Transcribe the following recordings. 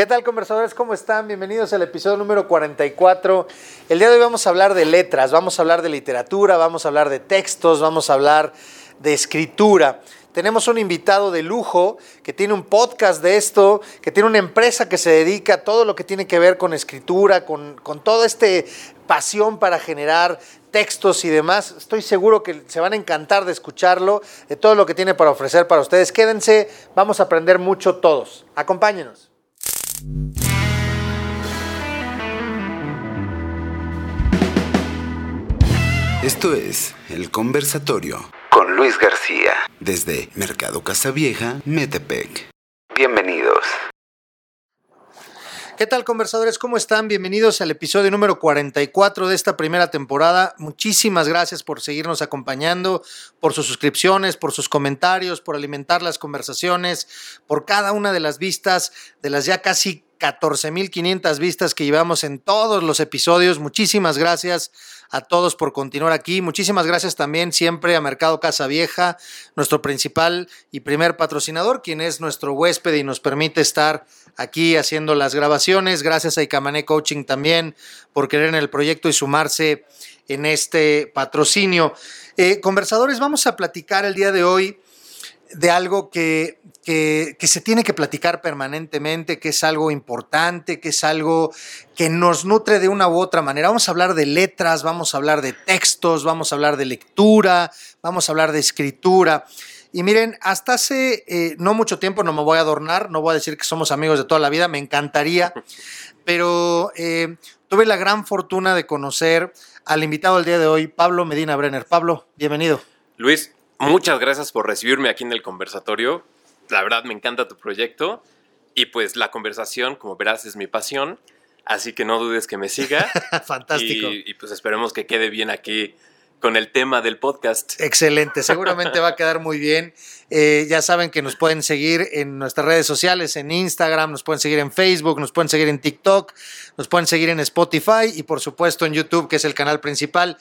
¿Qué tal conversadores? ¿Cómo están? Bienvenidos al episodio número 44. El día de hoy vamos a hablar de letras, vamos a hablar de literatura, vamos a hablar de textos, vamos a hablar de escritura. Tenemos un invitado de lujo que tiene un podcast de esto, que tiene una empresa que se dedica a todo lo que tiene que ver con escritura, con, con toda esta pasión para generar textos y demás. Estoy seguro que se van a encantar de escucharlo, de todo lo que tiene para ofrecer para ustedes. Quédense, vamos a aprender mucho todos. Acompáñenos. Esto es El Conversatorio con Luis García desde Mercado Casavieja, Metepec. Bienvenidos. ¿Qué tal conversadores? ¿Cómo están? Bienvenidos al episodio número 44 de esta primera temporada. Muchísimas gracias por seguirnos acompañando, por sus suscripciones, por sus comentarios, por alimentar las conversaciones, por cada una de las vistas de las ya casi 14.500 vistas que llevamos en todos los episodios. Muchísimas gracias a todos por continuar aquí. Muchísimas gracias también siempre a Mercado Casa Vieja, nuestro principal y primer patrocinador, quien es nuestro huésped y nos permite estar aquí haciendo las grabaciones. Gracias a Icamané Coaching también por querer en el proyecto y sumarse en este patrocinio. Eh, conversadores, vamos a platicar el día de hoy de algo que, que, se tiene que platicar permanentemente, que es algo importante, que es algo que nos nutre de una u otra manera. Vamos a hablar de letras, vamos a hablar de textos, vamos a hablar de lectura, vamos a hablar de escritura. Y miren, hasta hace eh, no mucho tiempo, no me voy a adornar, no voy a decir que somos amigos de toda la vida, me encantaría, pero eh, tuve la gran fortuna de conocer al invitado del día de hoy, Pablo Medina Brenner. Pablo, bienvenido. Luis, muchas gracias por recibirme aquí en el conversatorio. La verdad me encanta tu proyecto y pues la conversación, como verás, es mi pasión. Así que no dudes que me siga. Fantástico. Y, pues esperemos que quede bien aquí con el tema del podcast. Excelente, seguramente va a quedar muy bien. Eh, ya saben que nos pueden seguir en nuestras redes sociales, en Instagram, nos pueden seguir en Facebook, nos pueden seguir en TikTok, nos pueden seguir en Spotify y por supuesto en YouTube, que es el canal principal.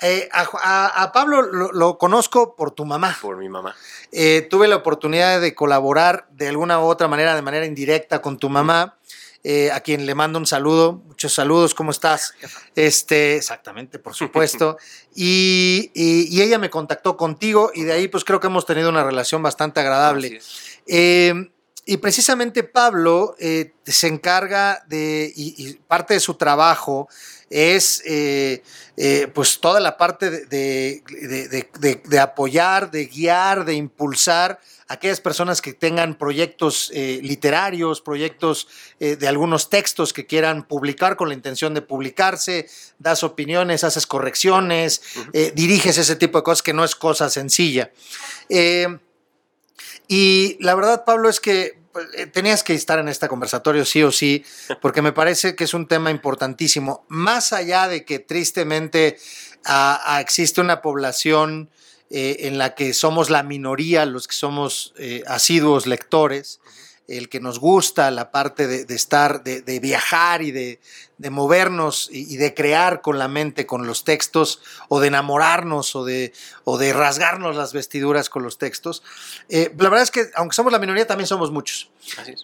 Eh, a, Pablo lo, conozco por tu mamá. Por mi mamá. Eh, tuve la oportunidad de colaborar de alguna u otra manera, de manera indirecta con tu mamá. Eh, a quien le mando un saludo, muchos saludos, ¿cómo estás? Este, exactamente, por supuesto. y, ella me contactó contigo y de ahí pues creo que hemos tenido una relación bastante agradable. y precisamente Pablo se encarga de, y, parte de su trabajo es eh, eh, pues toda la parte de, apoyar, de guiar, de impulsar a aquellas personas que tengan proyectos eh, literarios, proyectos de algunos textos que quieran publicar con la intención de publicarse, das opiniones, haces correcciones, diriges ese tipo de cosas que no es cosa sencilla. y la verdad, Pablo, es que tenías que estar en este conversatorio sí o sí, porque me parece que es un tema importantísimo. Más allá de que tristemente existe una población eh, en la que somos la minoría, los que somos eh, asiduos lectores, el que nos gusta la parte de, estar, de, viajar y de, movernos y, de crear con la mente, con los textos, o de enamorarnos o de, o de rasgarnos las vestiduras con los textos. Eh, la verdad es que, aunque somos la minoría, también somos muchos.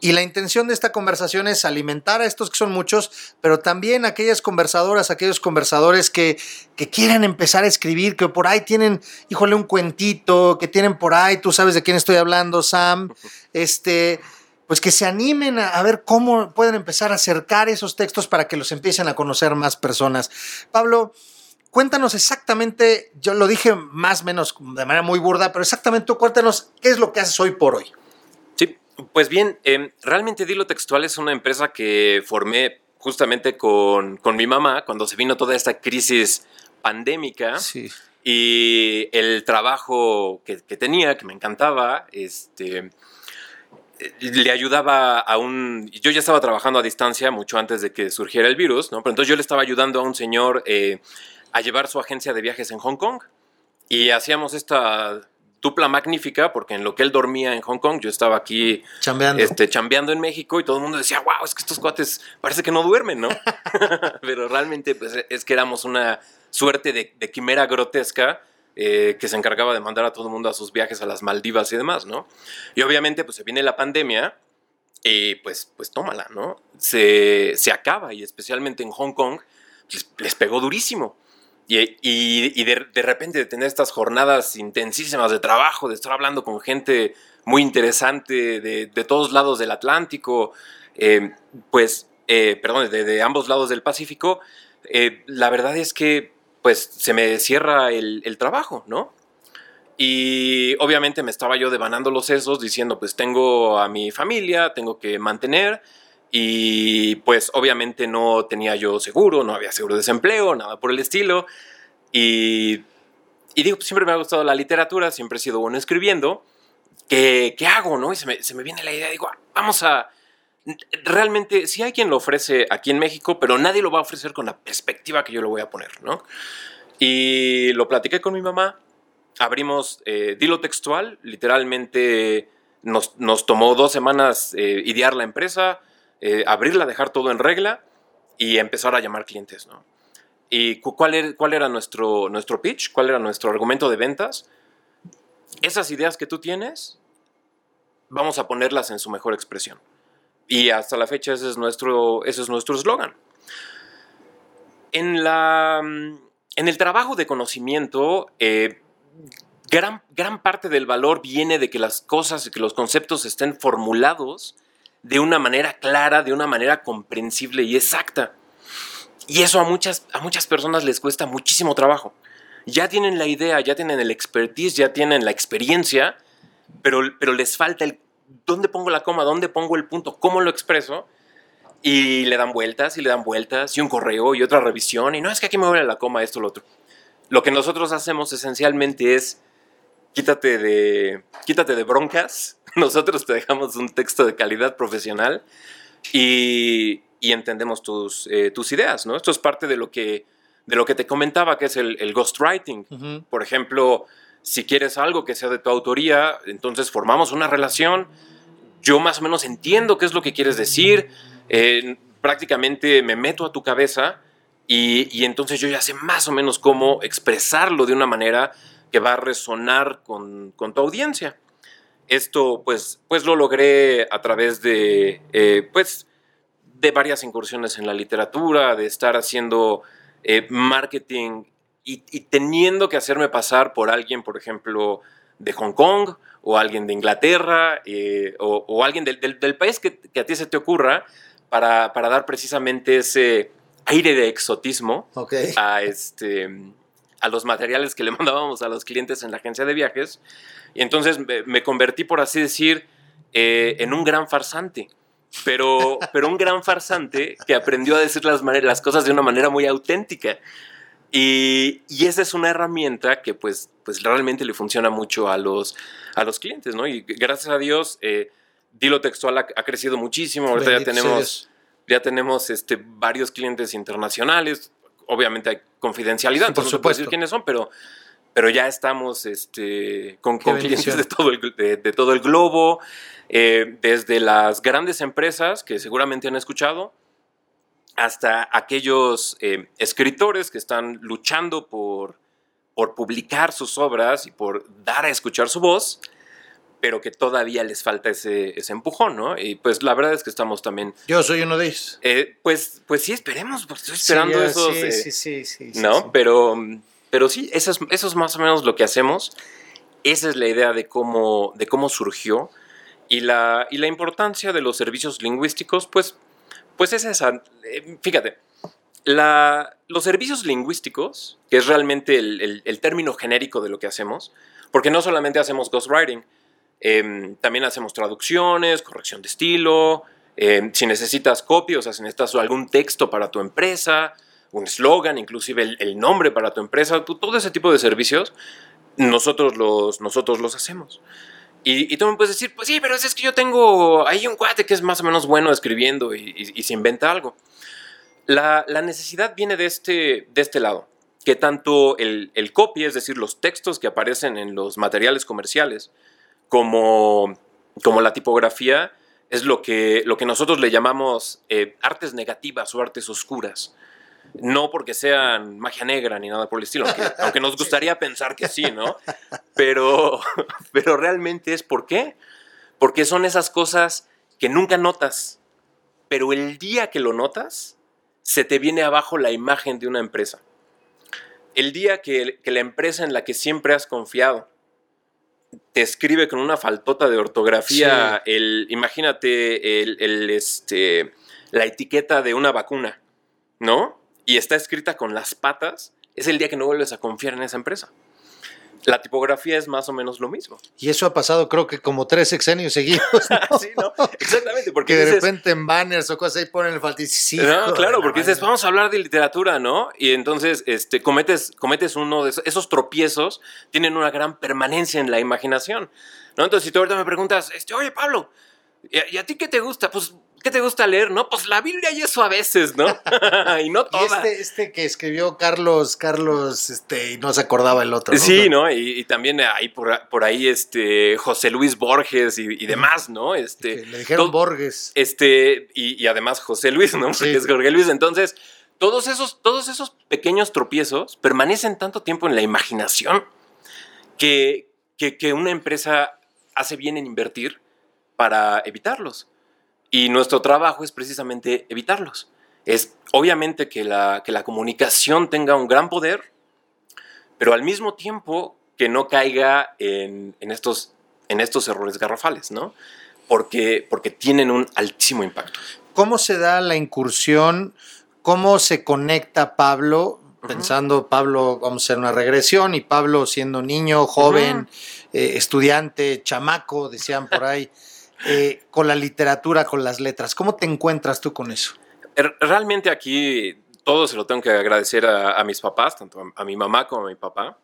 Y la intención de esta conversación es alimentar a estos que son muchos, pero también aquellas conversadoras, aquellos conversadores que, que quieren empezar a escribir, que por ahí tienen, híjole, un cuentito, que tienen por ahí, tú sabes de quién estoy hablando, Sam, este pues que se animen a, ver cómo pueden empezar a acercar esos textos para que los empiecen a conocer más personas. Pablo, cuéntanos exactamente, yo lo dije más o menos de manera muy burda, pero exactamente tú cuéntanos qué es lo que haces hoy por hoy. Sí, pues bien, em, realmente Dilo Textual es una empresa que formé justamente con, mi mamá cuando se vino toda esta crisis pandémica. Sí. Y el trabajo que, que tenía, que me encantaba, este, le ayudaba a un... Yo ya estaba trabajando a distancia mucho antes de que surgiera el virus, ¿no? Pero entonces yo le estaba ayudando a un señor eh, a llevar su agencia de viajes en Hong Kong. Y hacíamos esta dupla magnífica, porque en lo que él dormía en Hong Kong, yo estaba aquí chambeando, este, chambeando en México y todo el mundo decía, wow, es que estos cuates parece que no duermen, ¿no? Pero realmente pues, es que éramos una suerte de, de quimera grotesca eh, que se encargaba de mandar a todo el mundo a sus viajes a las Maldivas y demás, ¿no? Y obviamente, pues se viene la pandemia y pues, pues tómala, ¿no? Se, acaba y especialmente en Hong Kong les, pegó durísimo. Y, de, repente de tener estas jornadas intensísimas de trabajo, de estar hablando con gente muy interesante de, todos lados del Atlántico, eh, pues, eh, perdón, de, ambos lados del Pacífico, la verdad es que pues se me cierra el, el trabajo, ¿no? Y obviamente me estaba yo devanando los sesos diciendo, pues tengo a mi familia, tengo que mantener. Y pues obviamente no tenía yo seguro, no había seguro de desempleo, nada por el estilo. Y, y digo, pues siempre me ha gustado la literatura, siempre he sido bueno escribiendo. ¿Qué, qué hago? ¿no? Y se me, se me viene la idea, digo, ah, vamos a... Realmente, sí hay quien lo ofrece aquí en México, pero nadie lo va a ofrecer con la perspectiva que yo lo voy a poner, ¿no? Y lo platiqué con mi mamá abrimos eh, Dilo Textual, literalmente nos, tomó dos semanas eh, idear la empresa, eh, abrirla, dejar todo en regla y empezar a llamar clientes, ¿no? ¿Y cuál era, cuál era nuestro pitch? ¿Cuál era nuestro argumento de ventas? Esas ideas que tú tienes, vamos a ponerlas en su mejor expresión. Y hasta la fecha ese es nuestro ese es nuestro eslogan. En, la, en el trabajo de conocimiento, eh, gran, gran parte del valor viene de que las cosas y que los conceptos estén formulados de una manera clara, de una manera comprensible y exacta. Y eso a muchas, a muchas personas les cuesta muchísimo trabajo. Ya tienen la idea, ya tienen el expertise, ya tienen la experiencia, pero, pero les falta el dónde pongo la coma, dónde pongo el punto, cómo lo expreso. Y le dan vueltas y le dan vueltas y un correo y otra revisión. Y no es que aquí me vuelve la coma, esto, lo otro. Lo que nosotros hacemos esencialmente es quítate de, quítate de broncas. Nosotros te dejamos un texto de calidad profesional y, entendemos tus, eh, tus ideas, ¿no? Esto es parte de lo que, de lo que te comentaba, que es el, ghostwriting. Por ejemplo, si quieres algo que sea de tu autoría, entonces formamos una relación. Yo más o menos entiendo qué es lo que quieres decir. Prácticamente me meto a tu cabeza y, entonces yo ya sé más o menos cómo expresarlo de una manera que va a resonar con, tu audiencia. Esto pues, pues lo logré a través de, eh, pues, de varias incursiones en la literatura, de estar haciendo eh, marketing y, teniendo que hacerme pasar por alguien, por ejemplo, de Hong Kong o alguien de Inglaterra eh, o, alguien del, país que, a ti se te ocurra para, para dar precisamente ese aire de exotismo a, este, a los materiales que le mandábamos a los clientes en la agencia de viajes. Y entonces me, convertí, por así decir, eh, en un gran farsante. Pero, pero un gran farsante que aprendió a decir las, las cosas de una manera muy auténtica. Y, y, esa es una herramienta que pues, pues realmente le funciona mucho a los, a los clientes, ¿no? Y gracias a Dios, eh, Dilo Textual ha, crecido muchísimo. Ahorita ya tenemos ya tenemos este, varios clientes internacionales. Obviamente hay confidencialidad, por supuesto. No decir quiénes son, pero, pero ya estamos este, con, clientes de todo el, de, todo el globo, eh, desde las grandes empresas que seguramente han escuchado, hasta aquellos eh, escritores que están luchando por, por publicar sus obras y por dar a escuchar su voz pero que todavía les falta ese, ese, empujón, ¿no? Y pues la verdad es que estamos también... Yo soy uno de ellos. Eh, pues, pues sí, esperemos, porque estoy esperando sí, esos... Sí, sí, sí, sí, ¿No? Pero, pero sí, eso es, eso es más o menos lo que hacemos. Esa es la idea de cómo, de cómo surgió. Y la, y la importancia de los servicios lingüísticos, pues, pues es esa. Eh, fíjate, los servicios lingüísticos, que es realmente el, el, el término genérico de lo que hacemos, porque no solamente hacemos ghostwriting, Em, también hacemos traducciones, corrección de estilo. Em, si necesitas copy, o sea, si necesitas algún texto para tu empresa, un eslogan, inclusive el, nombre para tu empresa, todo ese tipo de servicios, nosotros los, nosotros los hacemos. Y, tú me puedes decir, pues sí, pero es que yo tengo ahí un cuate que es más o menos bueno escribiendo y, se inventa algo. La, necesidad viene de este, de este lado, que tanto el, el copy, es decir, los textos que aparecen en los materiales comerciales, como, como la tipografía es lo que, lo que nosotros le llamamos eh, artes negativas o artes oscuras. No porque sean magia negra ni nada por el estilo, aunque, nos gustaría pensar que sí, ¿no? Pero, pero realmente es por qué. Porque son esas cosas que nunca notas, pero el día que lo notas, se te viene abajo la imagen de una empresa. El día que, la empresa en la que siempre has confiado te escribe con una faltota de ortografía, el, imagínate el, este, la etiqueta de una vacuna, ¿no? Y está escrita con las patas, es el día que no vuelves a confiar en esa empresa la tipografía es más o menos lo mismo. Y eso ha pasado creo que como tres sexenios seguidos. sí, ¿no? Exactamente. Porque de repente en banners o cosas ahí ponen el falticito. No, claro, porque dices, vamos a hablar de literatura, ¿no? Y entonces este, cometes, cometes uno de esos, esos tropiezos, tienen una gran permanencia en la imaginación, ¿no? Entonces si tú ahorita me preguntas, este, oye Pablo, ¿y a ti qué te gusta? Pues ¿Qué te gusta leer? No, pues la Biblia y eso a veces, ¿no? y no toda. este, este, que escribió Carlos, Carlos, este, y no se acordaba el otro. ¿no? Sí, ¿no? Y, también ahí por, ahí, este, José Luis Borges y, demás, ¿no? Este, le dijeron Borges. Este, y, además José Luis, ¿no? Porque es Jorge Luis. Entonces, todos esos, todos esos pequeños tropiezos permanecen tanto tiempo en la imaginación que, que, que una empresa hace bien en invertir para evitarlos. Y nuestro trabajo es precisamente evitarlos. Es obviamente que la, que la comunicación tenga un gran poder, pero al mismo tiempo que no caiga en, estos, en estos errores garrafales, ¿no? Porque, porque tienen un altísimo impacto. ¿Cómo se da la incursión? ¿Cómo se conecta Pablo? Pensando, Pablo, vamos a hacer una regresión, y Pablo siendo niño, joven, eh, estudiante, chamaco, decían por ahí. Eh, con la literatura, con las letras. ¿Cómo te encuentras tú con eso? Er, realmente aquí todo se lo tengo que agradecer a, mis papás, tanto a, mi mamá como a mi papá,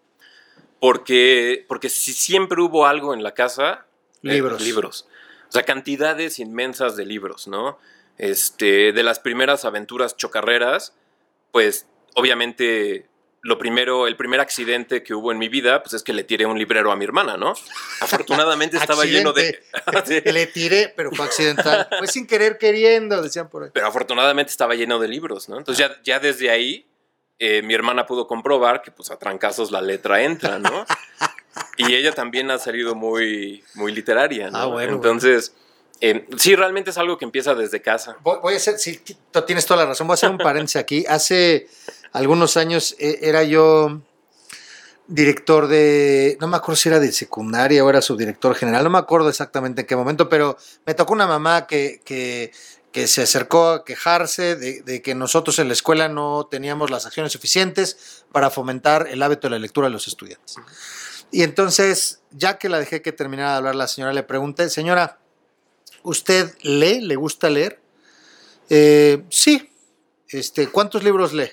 porque, porque si siempre hubo algo en la casa, eh, libros. libros. O sea, cantidades inmensas de libros, ¿no? Este, de las primeras aventuras chocarreras, pues obviamente lo primero, el primer accidente que hubo en mi vida, pues es que le tiré un librero a mi hermana, ¿no? Afortunadamente estaba lleno de... Le tiré, pero fue accidental. Fue sin querer queriendo, decían por ahí. Pero afortunadamente estaba lleno de libros, ¿no? Entonces ya, ya desde ahí eh, mi hermana pudo comprobar que pues a trancazos la letra entra, ¿no? y ella también ha salido muy, muy literaria, ¿no? Ah, bueno. Entonces... Eh, sí, realmente es algo que empieza desde casa. Voy, voy a hacer, sí, tienes toda la razón, voy a hacer un paréntesis aquí. Hace algunos años eh, era yo director de, no me acuerdo si era de secundaria o era subdirector general, no me acuerdo exactamente en qué momento, pero me tocó una mamá que, que, se acercó a quejarse de, que nosotros en la escuela no teníamos las acciones suficientes para fomentar el hábito de la lectura de los estudiantes. Y entonces, ya que la dejé que terminara de hablar la señora, le pregunté, señora, ¿usted lee? ¿Le gusta leer? Eh, sí. Este, ¿Cuántos libros lee?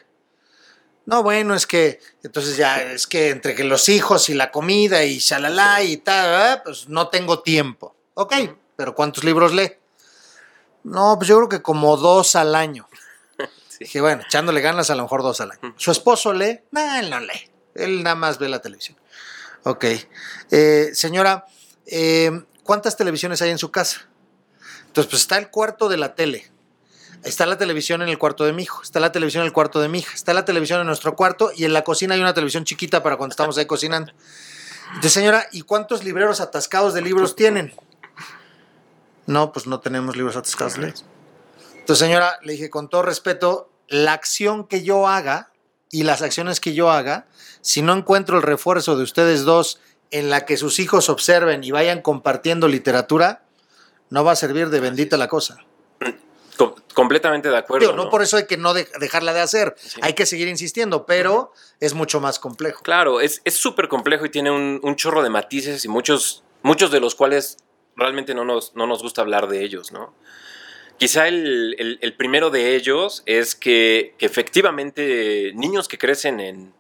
No, bueno, es que, entonces ya, es que entre que los hijos y la comida y shalala y tal, pues no tengo tiempo. Ok, pero ¿cuántos libros lee? No, pues yo creo que como dos al año. Dije, bueno, echándole ganas a lo mejor dos al año. ¿Su esposo lee? No, él no lee. Él nada más ve la televisión. Ok. Eh, señora, eh, ¿cuántas televisiones hay en su casa? Entonces, pues está el cuarto de la tele. Está la televisión en el cuarto de mi hijo, está la televisión en el cuarto de mi hija, está la televisión en nuestro cuarto y en la cocina hay una televisión chiquita para cuando estamos ahí cocinando. Entonces, señora, ¿y cuántos libreros atascados de libros tienen? No, pues no tenemos libros atascados de. Entonces, señora, le dije con todo respeto, la acción que yo haga y las acciones que yo haga, si no encuentro el refuerzo de ustedes dos en la que sus hijos observen y vayan compartiendo literatura, no va a servir de bendita la cosa completamente de acuerdo. ¿no? por eso hay que no dejarla de hacer, hay que seguir insistiendo, pero es mucho más complejo. Claro, es súper complejo y tiene un, chorro de matices y muchos, muchos de los cuales realmente no nos, no nos gusta hablar de ellos, ¿no? Quizá el, primero de ellos es que, efectivamente niños que crecen en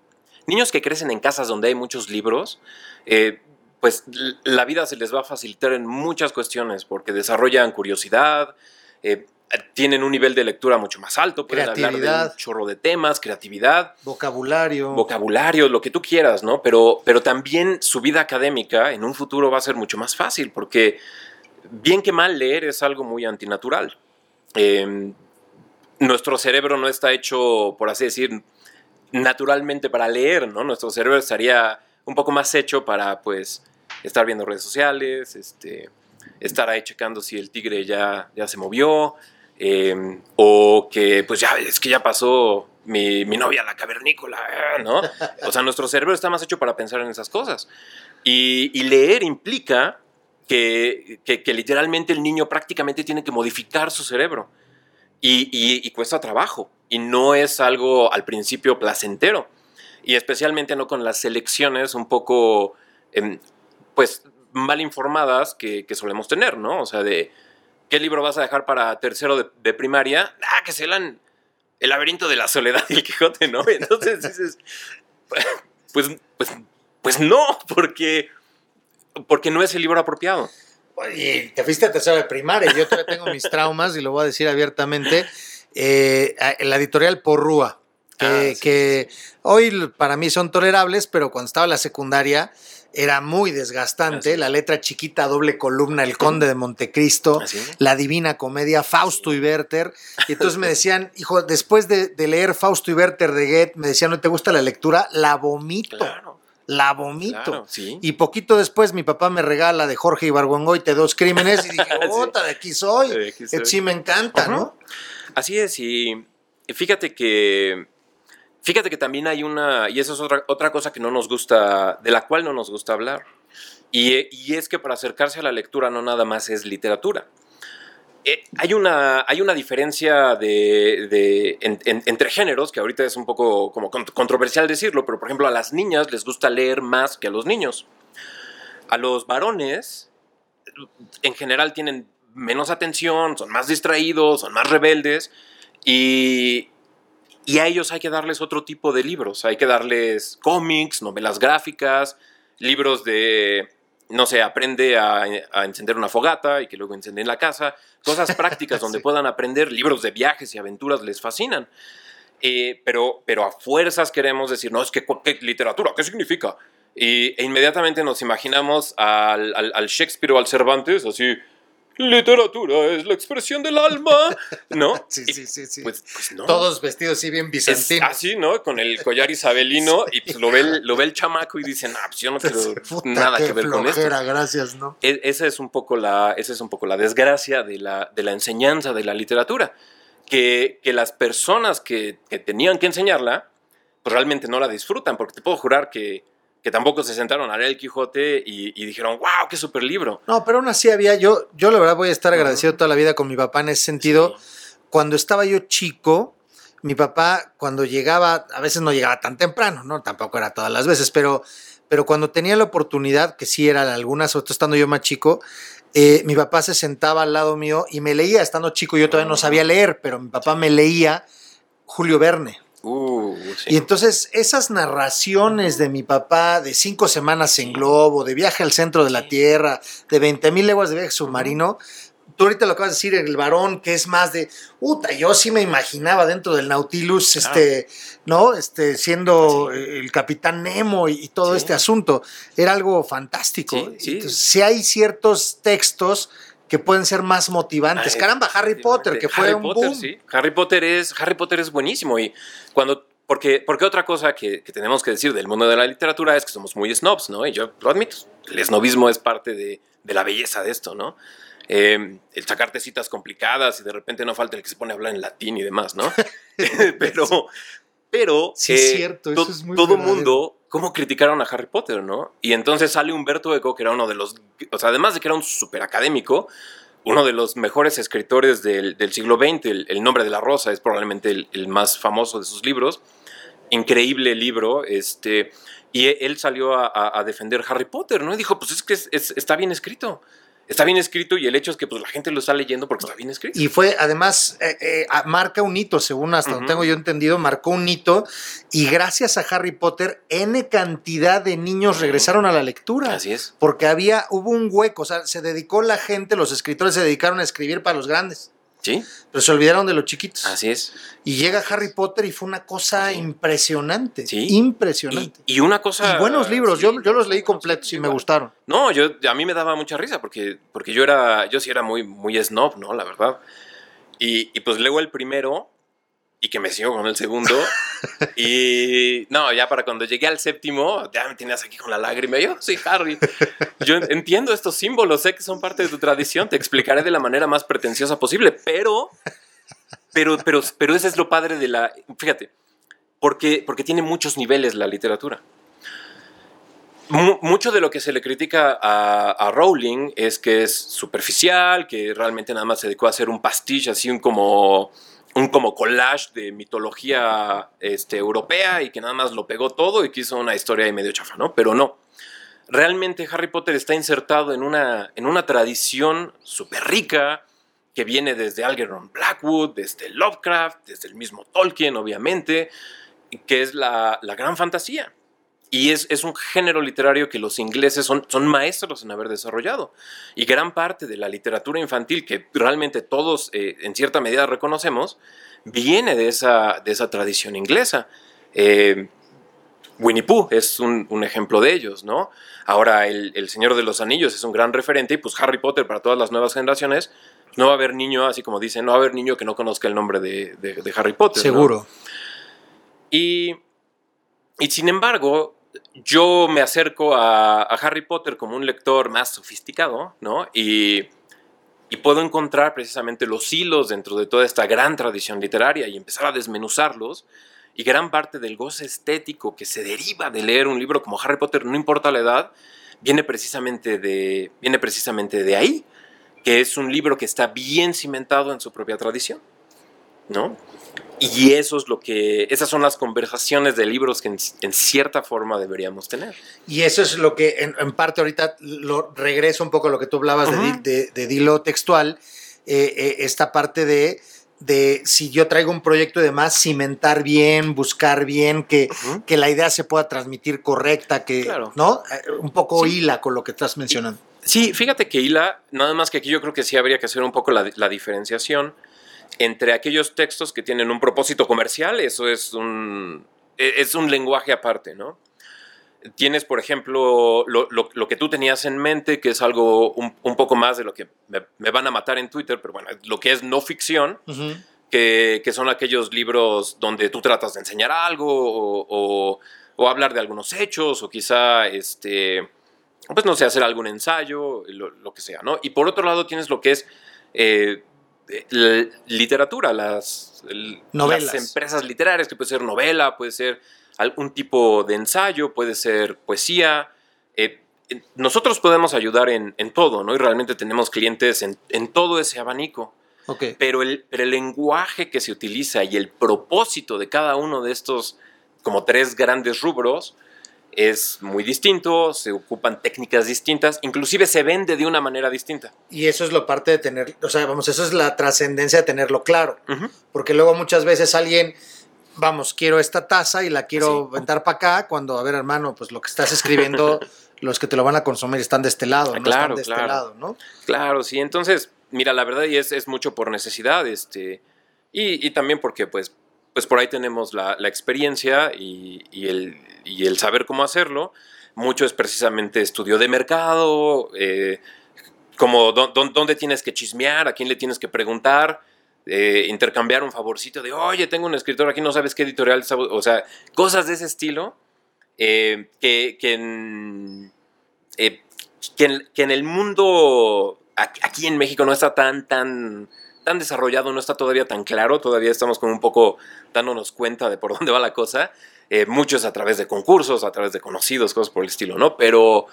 niños que crecen en casas donde hay muchos libros, eh, pues la vida se les va a facilitar en muchas cuestiones porque desarrollan curiosidad, eh, tienen un nivel de lectura mucho más alto, pueden hablar de un chorro de temas, creatividad, vocabulario, vocabulario, lo que tú quieras, ¿no? Pero, pero también su vida académica en un futuro va a ser mucho más fácil, porque bien que mal leer es algo muy antinatural. Em, nuestro cerebro no está hecho, por así decir, naturalmente para leer, ¿no? Nuestro cerebro estaría un poco más hecho para, pues, estar viendo redes sociales, este, estar ahí checando si el tigre ya, ya se movió, em, o que pues ya es que ya pasó mi, mi, novia la cavernícola, ¿no? O sea, nuestro cerebro está más hecho para pensar en esas cosas. Y, y leer implica que, que, literalmente el niño prácticamente tiene que modificar su cerebro. Y, y, cuesta trabajo. Y no es algo al principio placentero. Y especialmente no con las selecciones un poco, em, pues, mal informadas que, que, solemos tener, ¿no? O sea, de, ¿qué libro vas a dejar para tercero de, de primaria? Ah, que se lan El laberinto de la soledad y el Quijote, ¿no? Entonces dices, pues, pues, pues no, porque porque no es el libro apropiado. Y te fuiste a tercera de primaria, yo todavía tengo mis traumas y lo voy a decir abiertamente. Eh, la editorial Porrúa, que, ah, hoy para mí son tolerables, pero cuando estaba en la secundaria era muy desgastante. La letra chiquita, doble columna, El Conde de Montecristo, La Divina Comedia, Fausto y Werther. Y entonces me decían, hijo, después de, leer Fausto y Werther de Goethe, me decían, ¿no te gusta la lectura? La vomito. Claro la vomito. Y poquito después mi papá me regala de Jorge Ibargüengoite dos crímenes y dije, ¡Ota, de aquí soy! De Sí me encanta, ¿no? Así es, y fíjate que... Fíjate que también hay una, y eso es otra, otra cosa que no nos gusta, de la cual no nos gusta hablar. Y, y es que para acercarse a la lectura no nada más es literatura. Eh, hay, una, hay una diferencia de, entre géneros, que ahorita es un poco como controversial decirlo, pero por ejemplo a las niñas les gusta leer más que a los niños. A los varones, en general, tienen menos atención, son más distraídos, son más rebeldes, y, y a ellos hay que darles otro tipo de libros. Hay que darles cómics, novelas gráficas, libros de no sé, aprende a, encender una fogata y que luego encenden la casa. Cosas prácticas donde puedan aprender. Libros de viajes y aventuras les fascinan. Eh, pero, pero a fuerzas queremos decir, no, es que ¿qué literatura, ¿qué significa? Y, e inmediatamente nos imaginamos al, al, al Shakespeare o al Cervantes, así, literatura es la expresión del alma, ¿no? Sí, sí, sí, sí. Pues, pues no. Todos vestidos así bien bizantinos. así, ¿no? Con el collar isabelino y pues lo ve el, lo ve el chamaco y dice, ah, pues yo no quiero nada que ver con esto. gracias, ¿no? E, esa es un poco la, esa es un poco la desgracia de la, de la enseñanza de la literatura, que, que las personas que, que tenían que enseñarla, pues realmente no la disfrutan, porque te puedo jurar que que tampoco se sentaron a leer el Quijote y, dijeron, wow, qué super libro. No, pero aún así había, yo, yo la verdad voy a estar agradecido toda la vida con mi papá en ese sentido. Cuando estaba yo chico, mi papá cuando llegaba, a veces no llegaba tan temprano, ¿no? Tampoco era todas las veces, pero, pero cuando tenía la oportunidad, que sí era algunas, sobre todo estando yo más chico, eh, mi papá se sentaba al lado mío y me leía, estando chico, yo todavía no sabía leer, pero mi papá me leía Julio Verne. Uh, y entonces esas narraciones de mi papá de cinco semanas en globo, de viaje al centro de la Tierra, de 20 mil leguas de viaje submarino, tú ahorita lo acabas de decir, el varón que es más de, puta, yo sí me imaginaba dentro del Nautilus, este, ¿no? Este, siendo el capitán Nemo y, todo este asunto. Era algo fantástico. si hay ciertos textos que pueden ser más motivantes. Caramba, Harry Potter, que fue un boom. Harry Potter es Harry Potter es buenísimo y cuando porque, porque otra cosa que, tenemos que decir del mundo de la literatura es que somos muy snobs, ¿no? Y yo lo admito, el snobismo es parte de, la belleza de esto, ¿no? Eh, el sacarte citas complicadas y de repente no falta el que se pone a hablar en latín y demás, ¿no? pero, pero sí, es eh, cierto, eso es muy todo mundo cómo criticaron a Harry Potter, ¿no? Y entonces sale Humberto Eco, que era uno de los, o sea, además de que era un súper académico, uno de los mejores escritores del, siglo XX, el, nombre de la rosa es probablemente el, más famoso de sus libros, increíble libro, este, y él salió a, defender Harry Potter, ¿no? Y dijo, pues es que está bien escrito está bien escrito y el hecho es que pues, la gente lo está leyendo porque está bien escrito. Y fue, además, eh, eh, marca un hito, según hasta donde tengo yo entendido, marcó un hito y gracias a Harry Potter, N cantidad de niños regresaron a la lectura. Así es. Porque había, hubo un hueco, o sea, se dedicó la gente, los escritores se dedicaron a escribir para los grandes. Sí. Pero se olvidaron de los chiquitos. Así es. Y llega Harry Potter y fue una cosa impresionante. Sí. Impresionante. Y, una cosa. Y buenos libros. yo, yo los leí completos y me gustaron. No, yo, a mí me daba mucha risa porque, porque yo era. Yo sí era muy, muy snob, ¿no? La verdad. Y, y pues leo el primero y que me sigo con el segundo. y no, ya para cuando llegué al séptimo, ya me tenías aquí con la lágrima. Yo, sí, Harry, yo entiendo estos símbolos, sé que son parte de tu tradición, te explicaré de la manera más pretenciosa posible, pero, pero, pero, pero ese es lo padre de la, fíjate, porque, porque tiene muchos niveles la literatura. mucho de lo que se le critica a, a, Rowling es que es superficial, que realmente nada más se dedicó a hacer un pastiche, así un como un como collage de mitología este, europea y que nada más lo pegó todo y que hizo una historia ahí medio chafa, ¿no? Pero no. Realmente Harry Potter está insertado en una, en una tradición súper rica que viene desde Algernon Blackwood, desde Lovecraft, desde el mismo Tolkien, obviamente, que es la, la gran fantasía. Y es, es, un género literario que los ingleses son, son maestros en haber desarrollado. Y gran parte de la literatura infantil, que realmente todos eh, en cierta medida reconocemos, viene de esa, de esa tradición inglesa. Eh, Winnie Pooh es un, un, ejemplo de ellos, ¿no? Ahora el, el, Señor de los Anillos es un gran referente y pues Harry Potter para todas las nuevas generaciones, no va a haber niño, así como dicen, no va a haber niño que no conozca el nombre de, de, de Harry Potter. Seguro. ¿no? Y, y sin embargo, yo me acerco a, a, Harry Potter como un lector más sofisticado, ¿no? Y, y, puedo encontrar precisamente los hilos dentro de toda esta gran tradición literaria y empezar a desmenuzarlos. Y gran parte del goce estético que se deriva de leer un libro como Harry Potter, no importa la edad, viene precisamente de, viene precisamente de ahí, que es un libro que está bien cimentado en su propia tradición, ¿no? Y eso es lo que, esas son las conversaciones de libros que en, en cierta forma deberíamos tener. Y eso es lo que en, en parte ahorita lo regreso un poco a lo que tú hablabas uh -huh. de, de, de, dilo textual, eh, eh, esta parte de, de si yo traigo un proyecto de más, cimentar bien, buscar bien, que, uh -huh. que la idea se pueda transmitir correcta, que, claro. ¿no? Un poco sí. hila con lo que estás mencionando. Sí, fíjate que hila, nada más que aquí yo creo que sí habría que hacer un poco la, la diferenciación entre aquellos textos que tienen un propósito comercial, eso es un, e, es un lenguaje aparte, ¿no? Tienes, por ejemplo, lo, lo, lo, que tú tenías en mente, que es algo un, un poco más de lo que me, me, van a matar en Twitter, pero bueno, lo que es no ficción, uh -huh. que, que, son aquellos libros donde tú tratas de enseñar algo o, o, o hablar de algunos hechos o quizá, este, pues no sé, hacer algún ensayo, lo, lo que sea, ¿no? Y por otro lado tienes lo que es... Eh, literatura, las, las, empresas literarias, que puede ser novela, puede ser algún tipo de ensayo, puede ser poesía. Eh, nosotros podemos ayudar en, en, todo, ¿no? Y realmente tenemos clientes en, en todo ese abanico. Okay. Pero, el, pero el lenguaje que se utiliza y el propósito de cada uno de estos como tres grandes rubros es muy distinto, se ocupan técnicas distintas, inclusive se vende de una manera distinta. Y eso es lo parte de tener, o sea, vamos, eso es la trascendencia de tenerlo claro, uh -huh. porque luego muchas veces alguien, vamos, quiero esta taza y la quiero sí. ventar para acá, cuando, a ver, hermano, pues lo que estás escribiendo, los que te lo van a consumir están de este lado, no claro, están de claro. este lado, ¿no? Claro, sí, entonces, mira, la verdad y es, es mucho por necesidad, este, y, y también porque, pues, pues por ahí tenemos la, la experiencia y, y, el, y, el, saber cómo hacerlo. Mucho es precisamente estudio de mercado, eh, como dónde tienes que chismear, a quién le tienes que preguntar, eh, intercambiar un favorcito de, oye, tengo un escritor aquí, no sabes qué editorial, o sea, cosas de ese estilo eh, que, que, en, que en el mundo, aquí en México no está tan, tan tan desarrollado, no está todavía tan claro, todavía estamos como un poco dándonos cuenta de por dónde va la cosa, eh, muchos a través de concursos, a través de conocidos, cosas por el estilo, ¿no? Pero,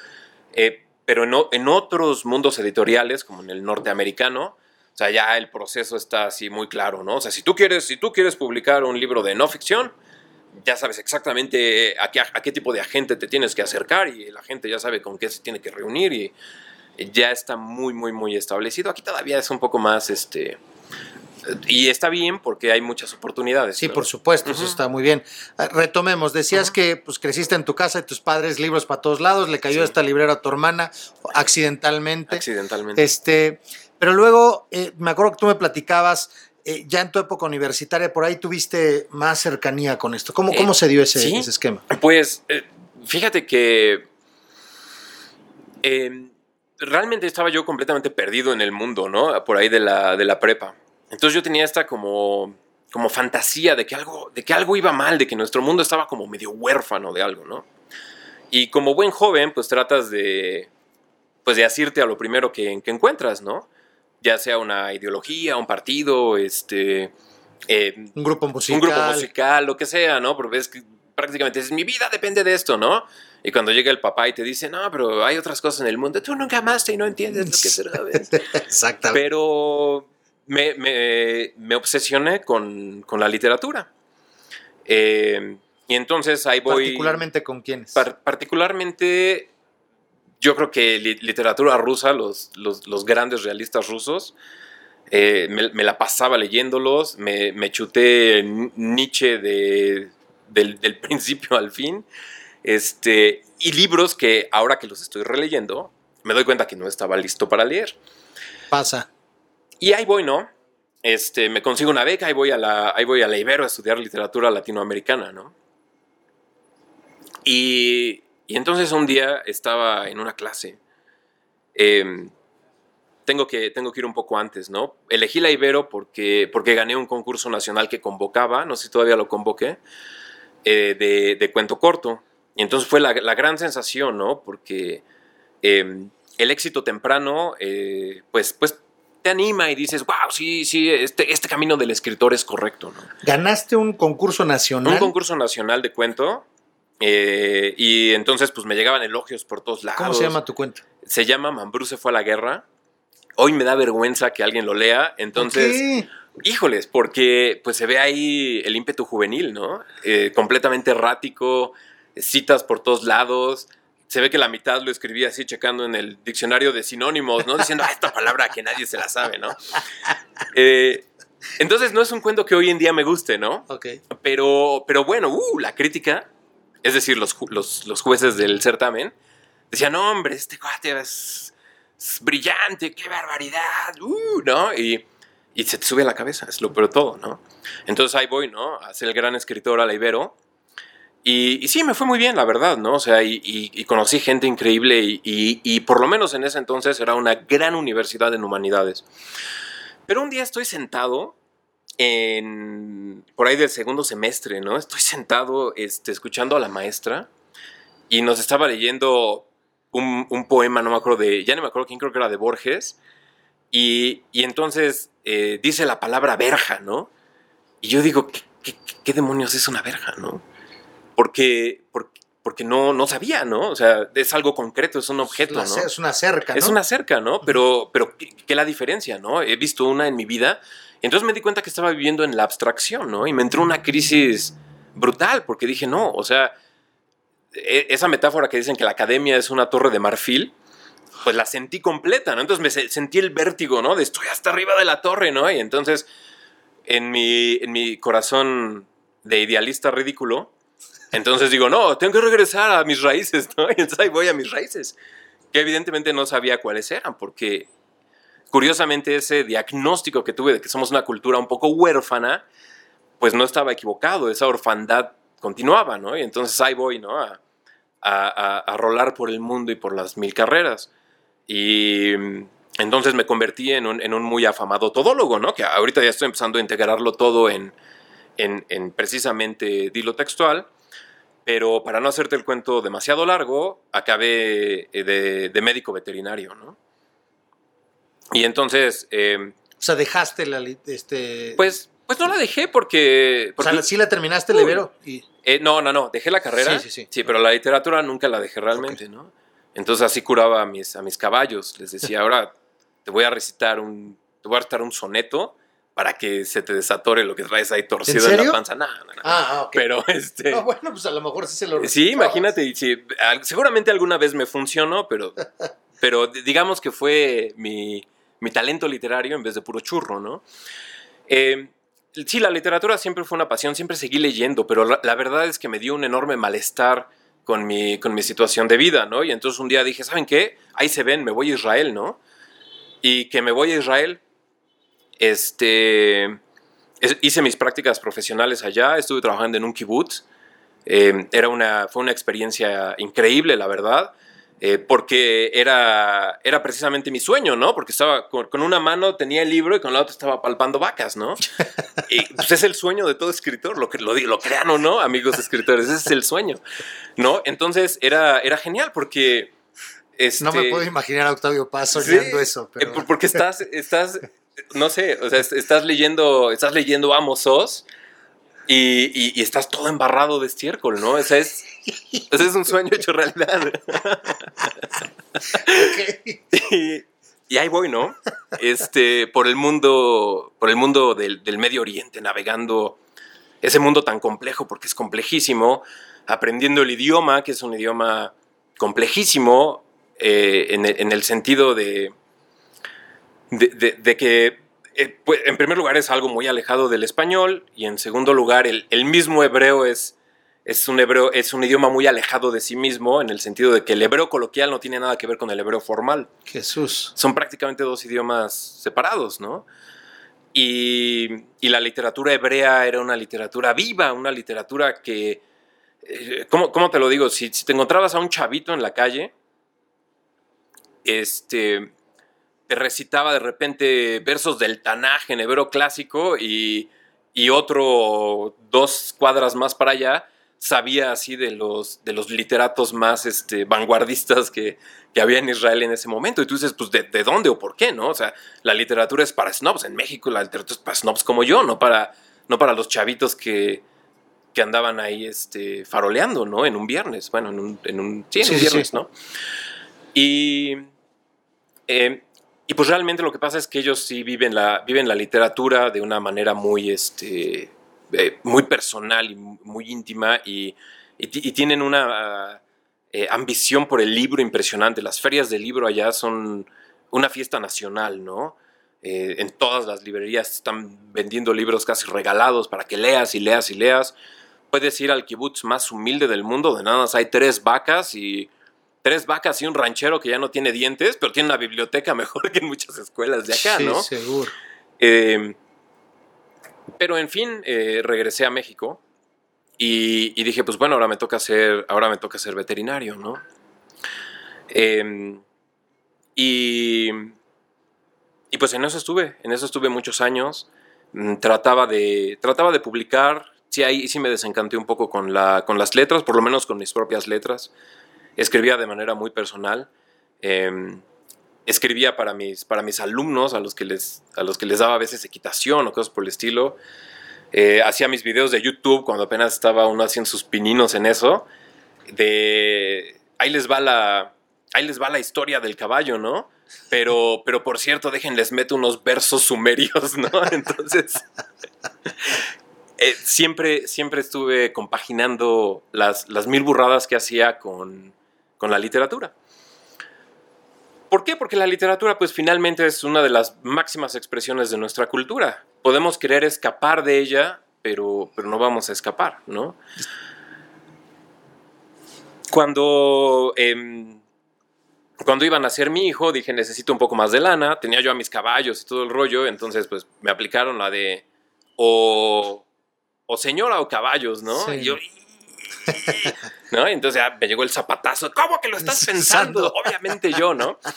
eh, pero en, en, otros mundos editoriales, como en el norteamericano, o sea, ya el proceso está así muy claro, ¿no? O sea, si tú quieres, si tú quieres publicar un libro de no ficción, ya sabes exactamente a qué, a qué tipo de agente te tienes que acercar y la gente ya sabe con qué se tiene que reunir y ya está muy, muy, muy establecido. Aquí todavía es un poco más, este, y está bien porque hay muchas oportunidades. Sí, por supuesto, uh -huh. eso está muy bien. Ah, retomemos, decías uh -huh. que pues creciste en tu casa y tus padres libros para todos lados, le cayó sí. esta librera a tu hermana accidentalmente. Accidentalmente. Este, pero luego eh, me acuerdo que tú me platicabas eh, ya en tu época universitaria, por ahí tuviste más cercanía con esto. ¿Cómo, cómo eh, se dio ese, ¿sí? ese esquema? Pues fíjate que em, realmente estaba yo completamente perdido en el mundo, ¿no? Por ahí de la, de la prepa. Entonces yo tenía esta como, como fantasía de que, algo, de que algo iba mal, de que nuestro mundo estaba como medio huérfano de algo, ¿no? Y como buen joven, pues tratas de, pues de asirte a lo primero que, que encuentras, ¿no? Ya sea una ideología, un partido, este... Eh, un grupo musical. Un grupo musical, lo que sea, ¿no? Porque ves que prácticamente es mi vida depende de esto, ¿no? Y cuando llega el papá y te dice, no, pero hay otras cosas en el mundo, tú nunca amaste y no entiendes lo que será. Exactamente. Pero me, me, me obsesioné con, con, la literatura. Eh, y entonces ahí voy. ¿Particularmente con quiénes? particularmente, yo creo que literatura rusa, los, los, los grandes realistas rusos. Eh, me, me, la pasaba leyéndolos, me, me chuté Nietzsche de, del, del, principio al fin. Este, y libros que ahora que los estoy releyendo, me doy cuenta que no estaba listo para leer. Pasa. Y ahí voy, ¿no? Este, me consigo una beca, ahí voy a la, ahí voy a la Ibero a estudiar literatura latinoamericana, ¿no? Y, y entonces un día estaba en una clase. Eh, tengo que, tengo que ir un poco antes, ¿no? Elegí la Ibero porque, porque gané un concurso nacional que convocaba, no sé si todavía lo convoqué, eh, de, de, cuento corto. Y entonces fue la, la gran sensación, ¿no? Porque eh, el éxito temprano, eh, pues, pues te anima y dices, wow, sí, sí, este, este camino del escritor es correcto. ¿no? ¿Ganaste un concurso nacional? Un concurso nacional de cuento. Eh, y entonces, pues me llegaban elogios por todos lados. ¿Cómo se llama tu cuento? Se llama Mambrú se fue a la guerra. Hoy me da vergüenza que alguien lo lea. Entonces, híjoles, porque pues se ve ahí el ímpetu juvenil, ¿no? Eh, completamente errático, citas por todos lados se ve que la mitad lo escribía así, checando en el diccionario de sinónimos, ¿no? Diciendo, ah, esta palabra que nadie se la sabe, ¿no? Eh, entonces no es un cuento que hoy en día me guste, ¿no? Ok. Pero, pero bueno, uh, la crítica, es decir, los, los, los, jueces del certamen, decían, no, hombre, este cuate es, es brillante, qué barbaridad, uh, ¿no? Y, y, se te sube a la cabeza, es lo peor todo, ¿no? Entonces ahí voy, ¿no? A ser el gran escritor a la Ibero y, sí, me fue muy bien, la verdad, ¿no? O sea, y, conocí gente increíble y, por lo menos en ese entonces era una gran universidad en humanidades. Pero un día estoy sentado en, por ahí del segundo semestre, ¿no? Estoy sentado este, escuchando a la maestra y nos estaba leyendo un, poema, no me acuerdo de, ya no me acuerdo quién creo que era de Borges, y, entonces eh, dice la palabra verja, ¿no? Y yo digo, ¿qué, qué demonios es una verja, no? Porque, porque, no, no sabía, ¿no? O sea, es algo concreto, es un objeto, ¿no? Es una cerca, ¿no? Es una cerca, ¿no? Pero, pero ¿qué, es la diferencia, no? He visto una en mi vida, entonces me di cuenta que estaba viviendo en la abstracción, ¿no? Y me entró una crisis brutal, porque dije, no, o sea, e, esa metáfora que dicen que la academia es una torre de marfil, pues la sentí completa, ¿no? Entonces me sentí el vértigo, ¿no? De estoy hasta arriba de la torre, ¿no? Y entonces en mi, en mi corazón de idealista ridículo, entonces digo, no, tengo que regresar a mis raíces, ¿no? Y entonces ahí voy a mis raíces, que evidentemente no sabía cuáles eran, porque curiosamente ese diagnóstico que tuve de que somos una cultura un poco huérfana, pues no estaba equivocado, esa orfandad continuaba, ¿no? Y entonces ahí voy, ¿no? A, a, a rolar por el mundo y por las mil carreras. Y entonces me convertí en un, en un, muy afamado todólogo, ¿no? Que ahorita ya estoy empezando a integrarlo todo en, en, en precisamente dilo textual. Pero para no hacerte el cuento demasiado largo, acabé eh, de, médico veterinario, ¿no? Y entonces... Em, o sea, dejaste la... Este... Pues, pues no la dejé porque... o sea, sí la terminaste, el Ibero. Y... Eh, no, no, no, dejé la carrera. Sí, sí, sí. Sí, pero la literatura nunca la dejé realmente, ¿no? Entonces así curaba a mis, a mis caballos. Les decía, ahora te voy a recitar un... Te voy a recitar un soneto para que se te desatore lo que traes ahí torcido en, la panza. No, no, no. Ah, ok. Pero este. Ah, bueno, pues a lo mejor sí se lo. Sí, imagínate. Sí, seguramente alguna vez me funcionó, pero, pero digamos que fue mi, mi, talento literario en vez de puro churro, ¿no? Eh, sí, la literatura siempre fue una pasión, siempre seguí leyendo, pero la, la, verdad es que me dio un enorme malestar con mi, con mi situación de vida, ¿no? Y entonces un día dije, ¿saben qué? Ahí se ven, me voy a Israel, ¿no? Y que me voy a Israel este, hice mis prácticas profesionales allá, estuve trabajando en un kibutz. Eh, era una, fue una experiencia increíble, la verdad. eh, porque era, era precisamente mi sueño, ¿no? Porque estaba con, una mano tenía el libro y con la otra estaba palpando vacas, ¿no? Y pues es el sueño de todo escritor, lo, que, lo, lo crean o no, amigos escritores, ese es el sueño, ¿no? Entonces era, era genial porque... Este, no me puedo imaginar a Octavio Paz soñando eso. Pero... Eh, porque estás, estás, no sé, o sea, estás leyendo, estás leyendo Amos Oz y, estás todo embarrado de estiércol, ¿no? Ese es, es un sueño hecho realidad. Y, ahí voy, ¿no? Este, por el mundo, por el mundo del, Medio Oriente, navegando ese mundo tan complejo, porque es complejísimo, aprendiendo el idioma, que es un idioma complejísimo, eh, en, el sentido de, de que eh, pues, en primer lugar es algo muy alejado del español y en segundo lugar el, mismo hebreo es, es, un hebreo, es un idioma muy alejado de sí mismo en el sentido de que el hebreo coloquial no tiene nada que ver con el hebreo formal. Jesús. Son prácticamente dos idiomas separados, ¿no? Y, la literatura hebrea era una literatura viva, una literatura que... Eh, ¿cómo, te lo digo? Si, si te encontrabas a un chavito en la calle, este recitaba de repente versos del Tanaj en hebreo clásico y, otro dos cuadras más para allá sabía así de los, de los literatos más este, vanguardistas que, había en Israel en ese momento. Y tú dices, pues, ¿de, dónde o por qué? ¿no? O sea, la literatura es para snobs. En México la literatura es para snobs como yo, no para, no para los chavitos que, que andaban ahí este, faroleando, ¿no? En un viernes. Bueno, en un, en un, sí, en un viernes, ¿no? Y... Eh, y pues realmente lo que pasa es que ellos sí viven la, viven la literatura de una manera muy, este, eh, muy personal y muy íntima y, tienen una eh, ambición por el libro impresionante. Las ferias del libro allá son una fiesta nacional, ¿no? Eh, en todas las librerías están vendiendo libros casi regalados para que leas y leas y leas. Puedes ir al kibutz más humilde del mundo, de nada hay tres vacas y tres vacas y un ranchero que ya no tiene dientes, pero tiene una biblioteca mejor que en muchas escuelas de acá, ¿no? Sí, seguro. Em, pero en fin, eh, regresé a México y, dije, pues bueno, ahora me toca ser, ahora me toca ser veterinario, ¿no? Em, y, y pues en eso estuve, en eso estuve muchos años. Mm, trataba de, trataba de publicar. Sí, ahí sí me desencanté un poco con, la, con las letras, por lo menos con mis propias letras escribía de manera muy personal. Em, escribía para mis, para mis alumnos, a los, que les, a los que les daba a veces equitación o cosas por el estilo. Eh, hacía mis videos de YouTube cuando apenas estaba uno haciendo sus pininos en eso. De ahí les va la, ahí les va la historia del caballo, ¿no? Pero, pero por cierto, déjenles meto unos versos sumerios, ¿no? Entonces, eh, siempre, siempre estuve compaginando las, las mil burradas que hacía con, con la literatura. ¿Por qué? Porque la literatura pues finalmente es una de las máximas expresiones de nuestra cultura. Podemos querer escapar de ella, pero, pero no vamos a escapar, ¿no? Cuando, em, cuando iban a ser mi hijo, dije necesito un poco más de lana, tenía yo a mis caballos y todo el rollo, entonces pues me aplicaron la de o, o señora o caballos, ¿no? Y yo, ¿no? entonces ya me llegó el zapatazo. ¿Cómo que lo estás pensando? Obviamente yo, ¿no?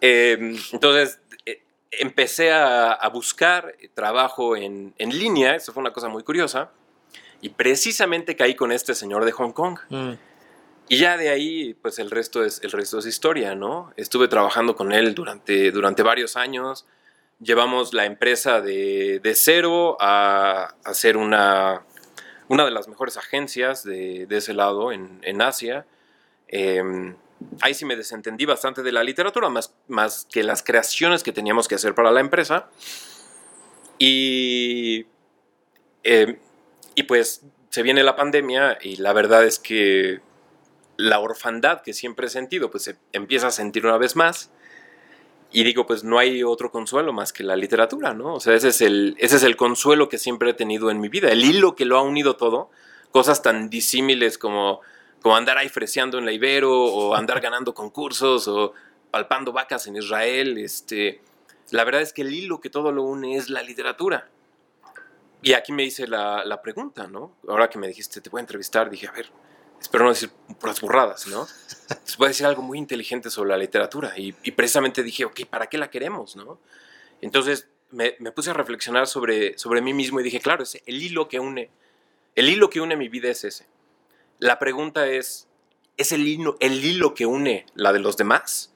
Em, entonces eh, empecé a, buscar trabajo en, línea, eso fue una cosa muy curiosa, y precisamente caí con este señor de Hong Kong. Mm. Y ya de ahí, pues el resto es, el resto es historia, ¿no? Estuve trabajando con él durante, durante varios años. Llevamos la empresa de, de cero a hacer una, una de las mejores agencias de, ese lado en, Asia. Em, ahí sí me desentendí bastante de la literatura, más, más que las creaciones que teníamos que hacer para la empresa. Y, em, y pues se viene la pandemia y la verdad es que la orfandad que siempre he sentido, pues se empieza a sentir una vez más. Y digo, pues no hay otro consuelo más que la literatura, ¿no? O sea, ese es el, ese es el consuelo que siempre he tenido en mi vida, el hilo que lo ha unido todo, cosas tan disímiles como, como andar ahí freseando en la Ibero, o andar ganando concursos, o palpando vacas en Israel, este... La verdad es que el hilo que todo lo une es la literatura. Y aquí me hice la, la pregunta, ¿no? Ahora que me dijiste, te voy a entrevistar, dije, a ver, espero no decir puras burradas, ¿no? voy a decir algo muy inteligente sobre la literatura. Y, precisamente dije, ok, ¿para qué la queremos? ¿no? Entonces me, puse a reflexionar sobre, sobre mí mismo y dije, claro, es el hilo que une, el hilo que une mi vida es ese. La pregunta es, ¿es el hilo, el hilo que une la de los demás?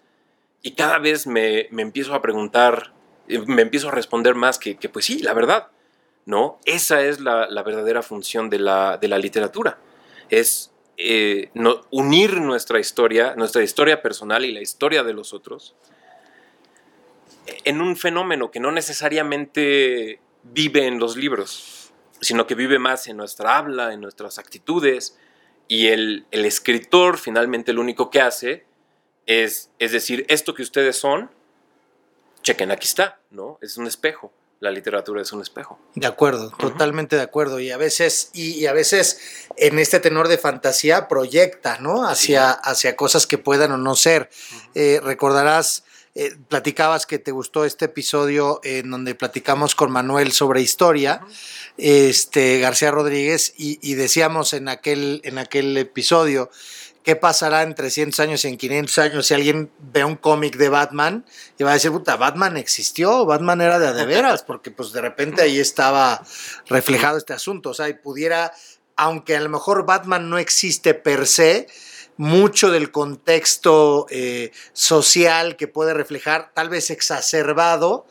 Y cada vez me, empiezo a preguntar, eh, me empiezo a responder más que, que pues sí, la verdad, ¿no? Esa es la, verdadera función de la, de la literatura. Es eh, unir nuestra historia, nuestra historia personal y la historia de los otros en un fenómeno que no necesariamente vive en los libros, sino que vive más en nuestra habla, en nuestras actitudes, y el, escritor finalmente lo único que hace es, es decir, esto que ustedes son, chequen, aquí está, ¿no? Es un espejo la literatura es un espejo. De acuerdo, totalmente de acuerdo. Y a veces, y, a veces en este tenor de fantasía proyecta, ¿no? Hacia, hacia cosas que puedan o no ser. Eh, recordarás, eh, platicabas que te gustó este episodio en donde platicamos con Manuel sobre historia, este García Rodríguez, y, y, decíamos en aquel, en aquel episodio qué pasará en 300 años y en 500 años si alguien ve un cómic de Batman y va a decir, puta, Batman existió, Batman era de, de veras, porque pues de repente ahí estaba reflejado este asunto, o sea, y pudiera, aunque a lo mejor Batman no existe per se, mucho del contexto eh, social que puede reflejar, tal vez exacerbado,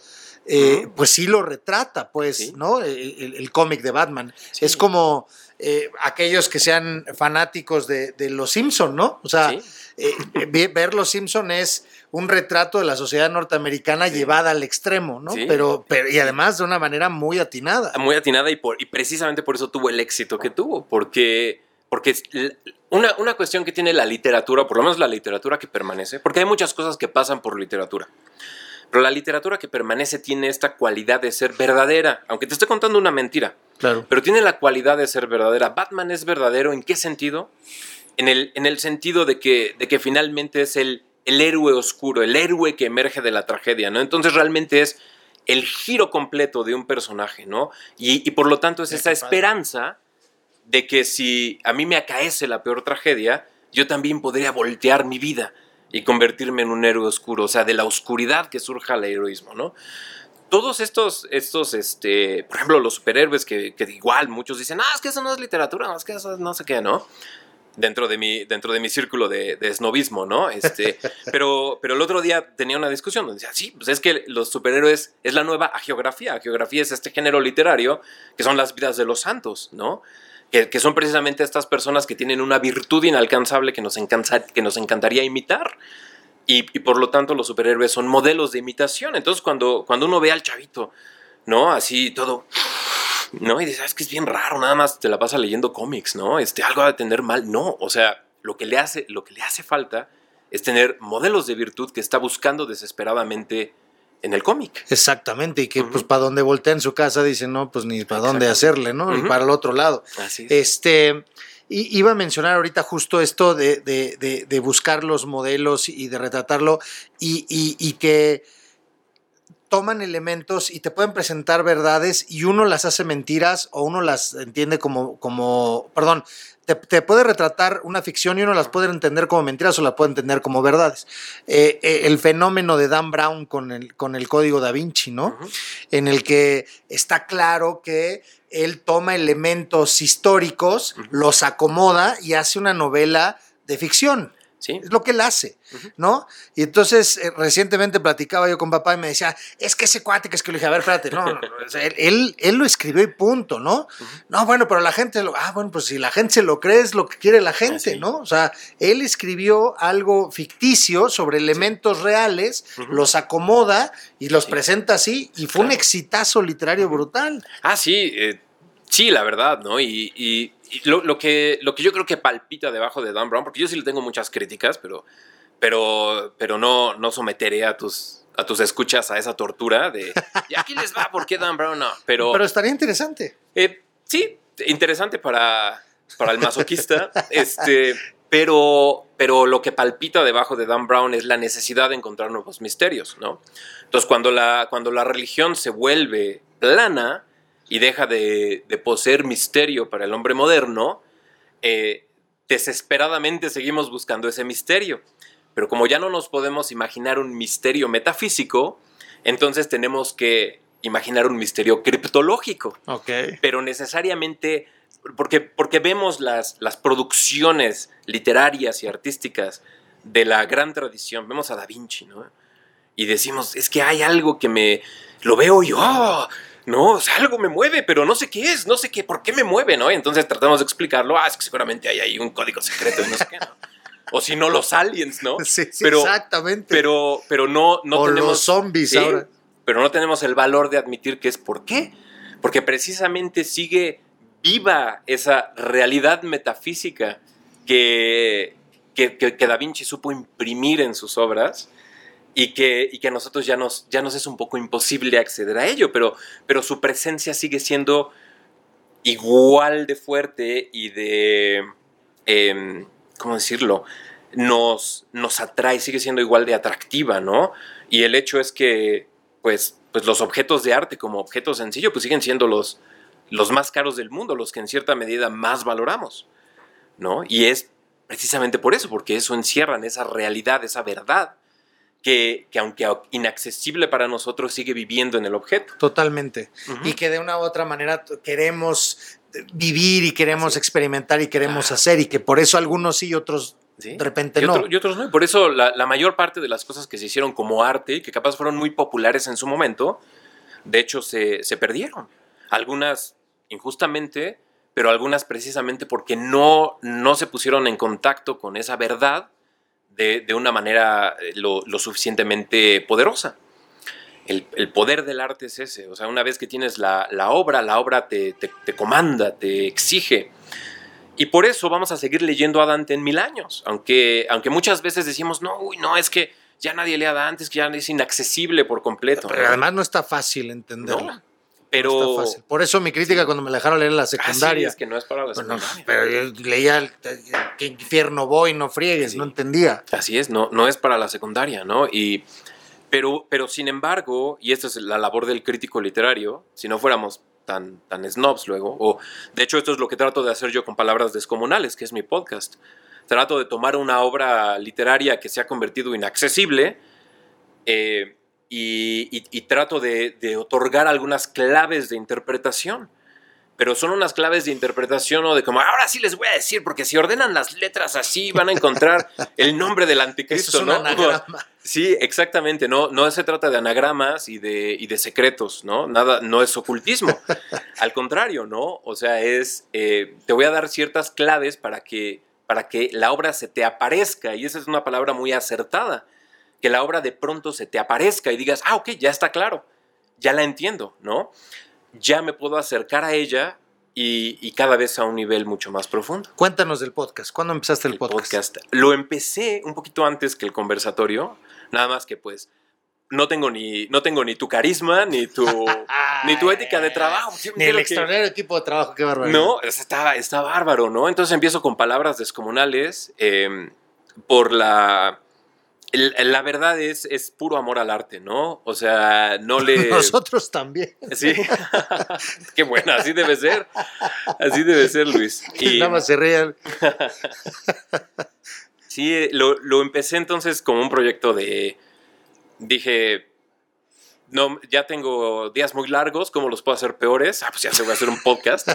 eh, pues sí lo retrata, pues, ¿no? El, cómic de Batman. Es como eh, aquellos que sean fanáticos de, Los Simpson, ¿no? O sea, eh, ver Los Simpson es un retrato de la sociedad norteamericana llevada al extremo, ¿no? Pero, pero, y además de una manera muy atinada. Muy atinada y, por, y precisamente por eso tuvo el éxito que tuvo, porque, porque una, una cuestión que tiene la literatura, por lo menos la literatura que permanece, porque hay muchas cosas que pasan por literatura. Pero la literatura que permanece tiene esta cualidad de ser verdadera, aunque te esté contando una mentira. Claro. Pero tiene la cualidad de ser verdadera. Batman es verdadero, ¿en qué sentido? En el, en el sentido de que, de que finalmente es el, el héroe oscuro, el héroe que emerge de la tragedia, ¿no? Entonces realmente es el giro completo de un personaje, ¿no? Y, por lo tanto es esa esperanza de que si a mí me acaece la peor tragedia, yo también podría voltear mi vida y convertirme en un héroe oscuro, o sea, de la oscuridad que surja el heroísmo, ¿no? Todos estos, estos, este, por ejemplo, los superhéroes que, que, igual muchos dicen, ah, es que eso no es literatura, no, es que eso no sé qué, ¿no? Dentro de mi, dentro de mi círculo de, de snobismo, ¿no? Este, pero, pero el otro día tenía una discusión donde decía, sí, pues es que los superhéroes es la nueva geografía. Geografía es este género literario que son las vidas de los santos, ¿no? Que, que, son precisamente estas personas que tienen una virtud inalcanzable que nos, encanta, que nos encantaría imitar. Y, por lo tanto los superhéroes son modelos de imitación. Entonces cuando, cuando uno ve al chavito, ¿no? Así todo, ¿no? Y dices, ah, es que es bien raro, nada más te la pasa leyendo cómics, ¿no? Este, algo va a tener mal. No, o sea, lo que le hace, lo que le hace falta es tener modelos de virtud que está buscando desesperadamente en el cómic. Exactamente, y que pues para donde voltea en su casa dice, no, pues ni para dónde hacerle, ¿no? Y para el otro lado. Así es. Este, iba a mencionar ahorita justo esto de, de, de, buscar los modelos y de retratarlo y, y, que toman elementos y te pueden presentar verdades y uno las hace mentiras o uno las entiende como, como perdón, te, puede retratar una ficción y uno las puede entender como mentiras o las puede entender como verdades. Eh, eh, el fenómeno de Dan Brown con el, con el código da Vinci, ¿no? En el que está claro que él toma elementos históricos, los acomoda y hace una novela de ficción. Es lo que él hace, ¿no? Y entonces eh, recientemente platicaba yo con papá y me decía, es que ese cuate que es que le dije, a ver, espérate, no, él, él, lo escribió y punto, ¿no? No, bueno, pero la gente, lo, ah, bueno, pues si la gente se lo cree es lo que quiere la gente, ¿no? O sea, él escribió algo ficticio sobre elementos reales, los acomoda y los presenta así y fue un exitazo literario brutal. Ah, sí, eh, sí, la verdad, ¿no? y lo, que, lo que yo creo que palpita debajo de Dan Brown, porque yo sí le tengo muchas críticas, pero, pero, pero no, no someteré a tus, a tus escuchas a esa tortura de, ¿y aquí les va? ¿Por qué Dan Brown no? Pero, pero estaría interesante. Eh, sí, interesante para, para el masoquista, este, pero, pero lo que palpita debajo de Dan Brown es la necesidad de encontrar nuevos misterios, ¿no? Entonces, cuando la, cuando la religión se vuelve plana, y deja de, poseer misterio para el hombre moderno, eh, desesperadamente seguimos buscando ese misterio. Pero como ya no nos podemos imaginar un misterio metafísico, entonces tenemos que imaginar un misterio criptológico. Ok. Pero necesariamente, porque, porque vemos las, las producciones literarias y artísticas de la gran tradición, vemos a Da Vinci, ¿no? Y decimos, es que hay algo que me, lo veo yo, no, o sea, algo me mueve, pero no sé qué es, no sé qué, por qué me mueve, ¿no? Y entonces tratamos de explicarlo, ah, es que seguramente hay ahí un código secreto y no sé qué, ¿no? O si no, los aliens, ¿no? Sí, sí exactamente. Pero, pero no, no o tenemos. los zombies ahora. Pero no tenemos el valor de admitir que es por qué. Porque precisamente sigue viva esa realidad metafísica que, que, que Da Vinci supo imprimir en sus obras y que, y que a nosotros ya nos, ya nos es un poco imposible acceder a ello, pero, pero su presencia sigue siendo igual de fuerte y de, eh, ¿cómo decirlo? Nos, nos atrae, sigue siendo igual de atractiva, ¿no? Y el hecho es que, pues, pues los objetos de arte como objetos sencillos, pues siguen siendo los, los más caros del mundo, los que en cierta medida más valoramos, ¿no? Y es precisamente por eso, porque eso encierran esa realidad, esa verdad que, aunque inaccesible para nosotros, sigue viviendo en el objeto. Totalmente. Y que de una u otra manera queremos vivir y queremos experimentar y queremos hacer y que por eso algunos sí y otros de repente no. y otros no. Y por eso la, la, mayor parte de las cosas que se hicieron como arte, que capaz fueron muy populares en su momento, de hecho se, se perdieron. Algunas injustamente, pero algunas precisamente porque no, no se pusieron en contacto con esa verdad de, una manera eh, lo, suficientemente poderosa. El, poder del arte es ese, o sea, una vez que tienes la, obra, la obra te, te, comanda, te exige. Y por eso vamos a seguir leyendo a Dante en mil años, aunque, aunque muchas veces decimos, no, uy, no, es que ya nadie lee a Dante, es que ya es inaccesible por completo. Pero además no está fácil entenderlo. Pero... Por eso mi crítica cuando me dejaron leer la ah, secundaria. es que no es para la secundaria. pero yo leía qué infierno voy, no friegues, no entendía. Así es, no, no es para la secundaria, ¿no? Y, pero, pero sin embargo, y esta es la labor del crítico literario, si no fuéramos tan, tan snobs luego, o de hecho esto es lo que trato de hacer yo con Palabras Descomunales, que es mi podcast. Trato de tomar una obra literaria que se ha convertido inaccesible, eh, y, trato de, otorgar algunas claves de interpretación. Pero son unas claves de interpretación o de como, ahora sí les voy a decir, porque si ordenan las letras así van a encontrar el nombre del anticristo, ¿no? anagrama. Sí, exactamente, no, no se trata de anagramas y de, y de secretos, ¿no? Nada, no es ocultismo. Al contrario, ¿no? O sea, es, eh, te voy a dar ciertas claves para que, para que la obra se te aparezca, y esa es una palabra muy acertada que la obra de pronto se te aparezca y digas, ah, ok, ya está claro, ya la entiendo, ¿no? Ya me puedo acercar a ella y, cada vez a un nivel mucho más profundo. Cuéntanos del podcast. ¿Cuándo empezaste el, podcast? Lo empecé un poquito antes que el conversatorio, nada más que pues no tengo ni, no tengo ni tu carisma, ni tu, ni tu ética de trabajo. Ni el extraordinario equipo de trabajo, qué bárbaro. No, está, está bárbaro, ¿no? Entonces empiezo con palabras descomunales em, por la la verdad es, es puro amor al arte, ¿no? O sea, no le... Nosotros también. Sí. Qué bueno, así debe ser. Así debe ser, Luis. Y... Nada más se rían. sí, lo, lo empecé entonces como un proyecto de... Dije, no, ya tengo días muy largos, ¿cómo los puedo hacer peores? Ah, pues ya se voy a hacer un podcast.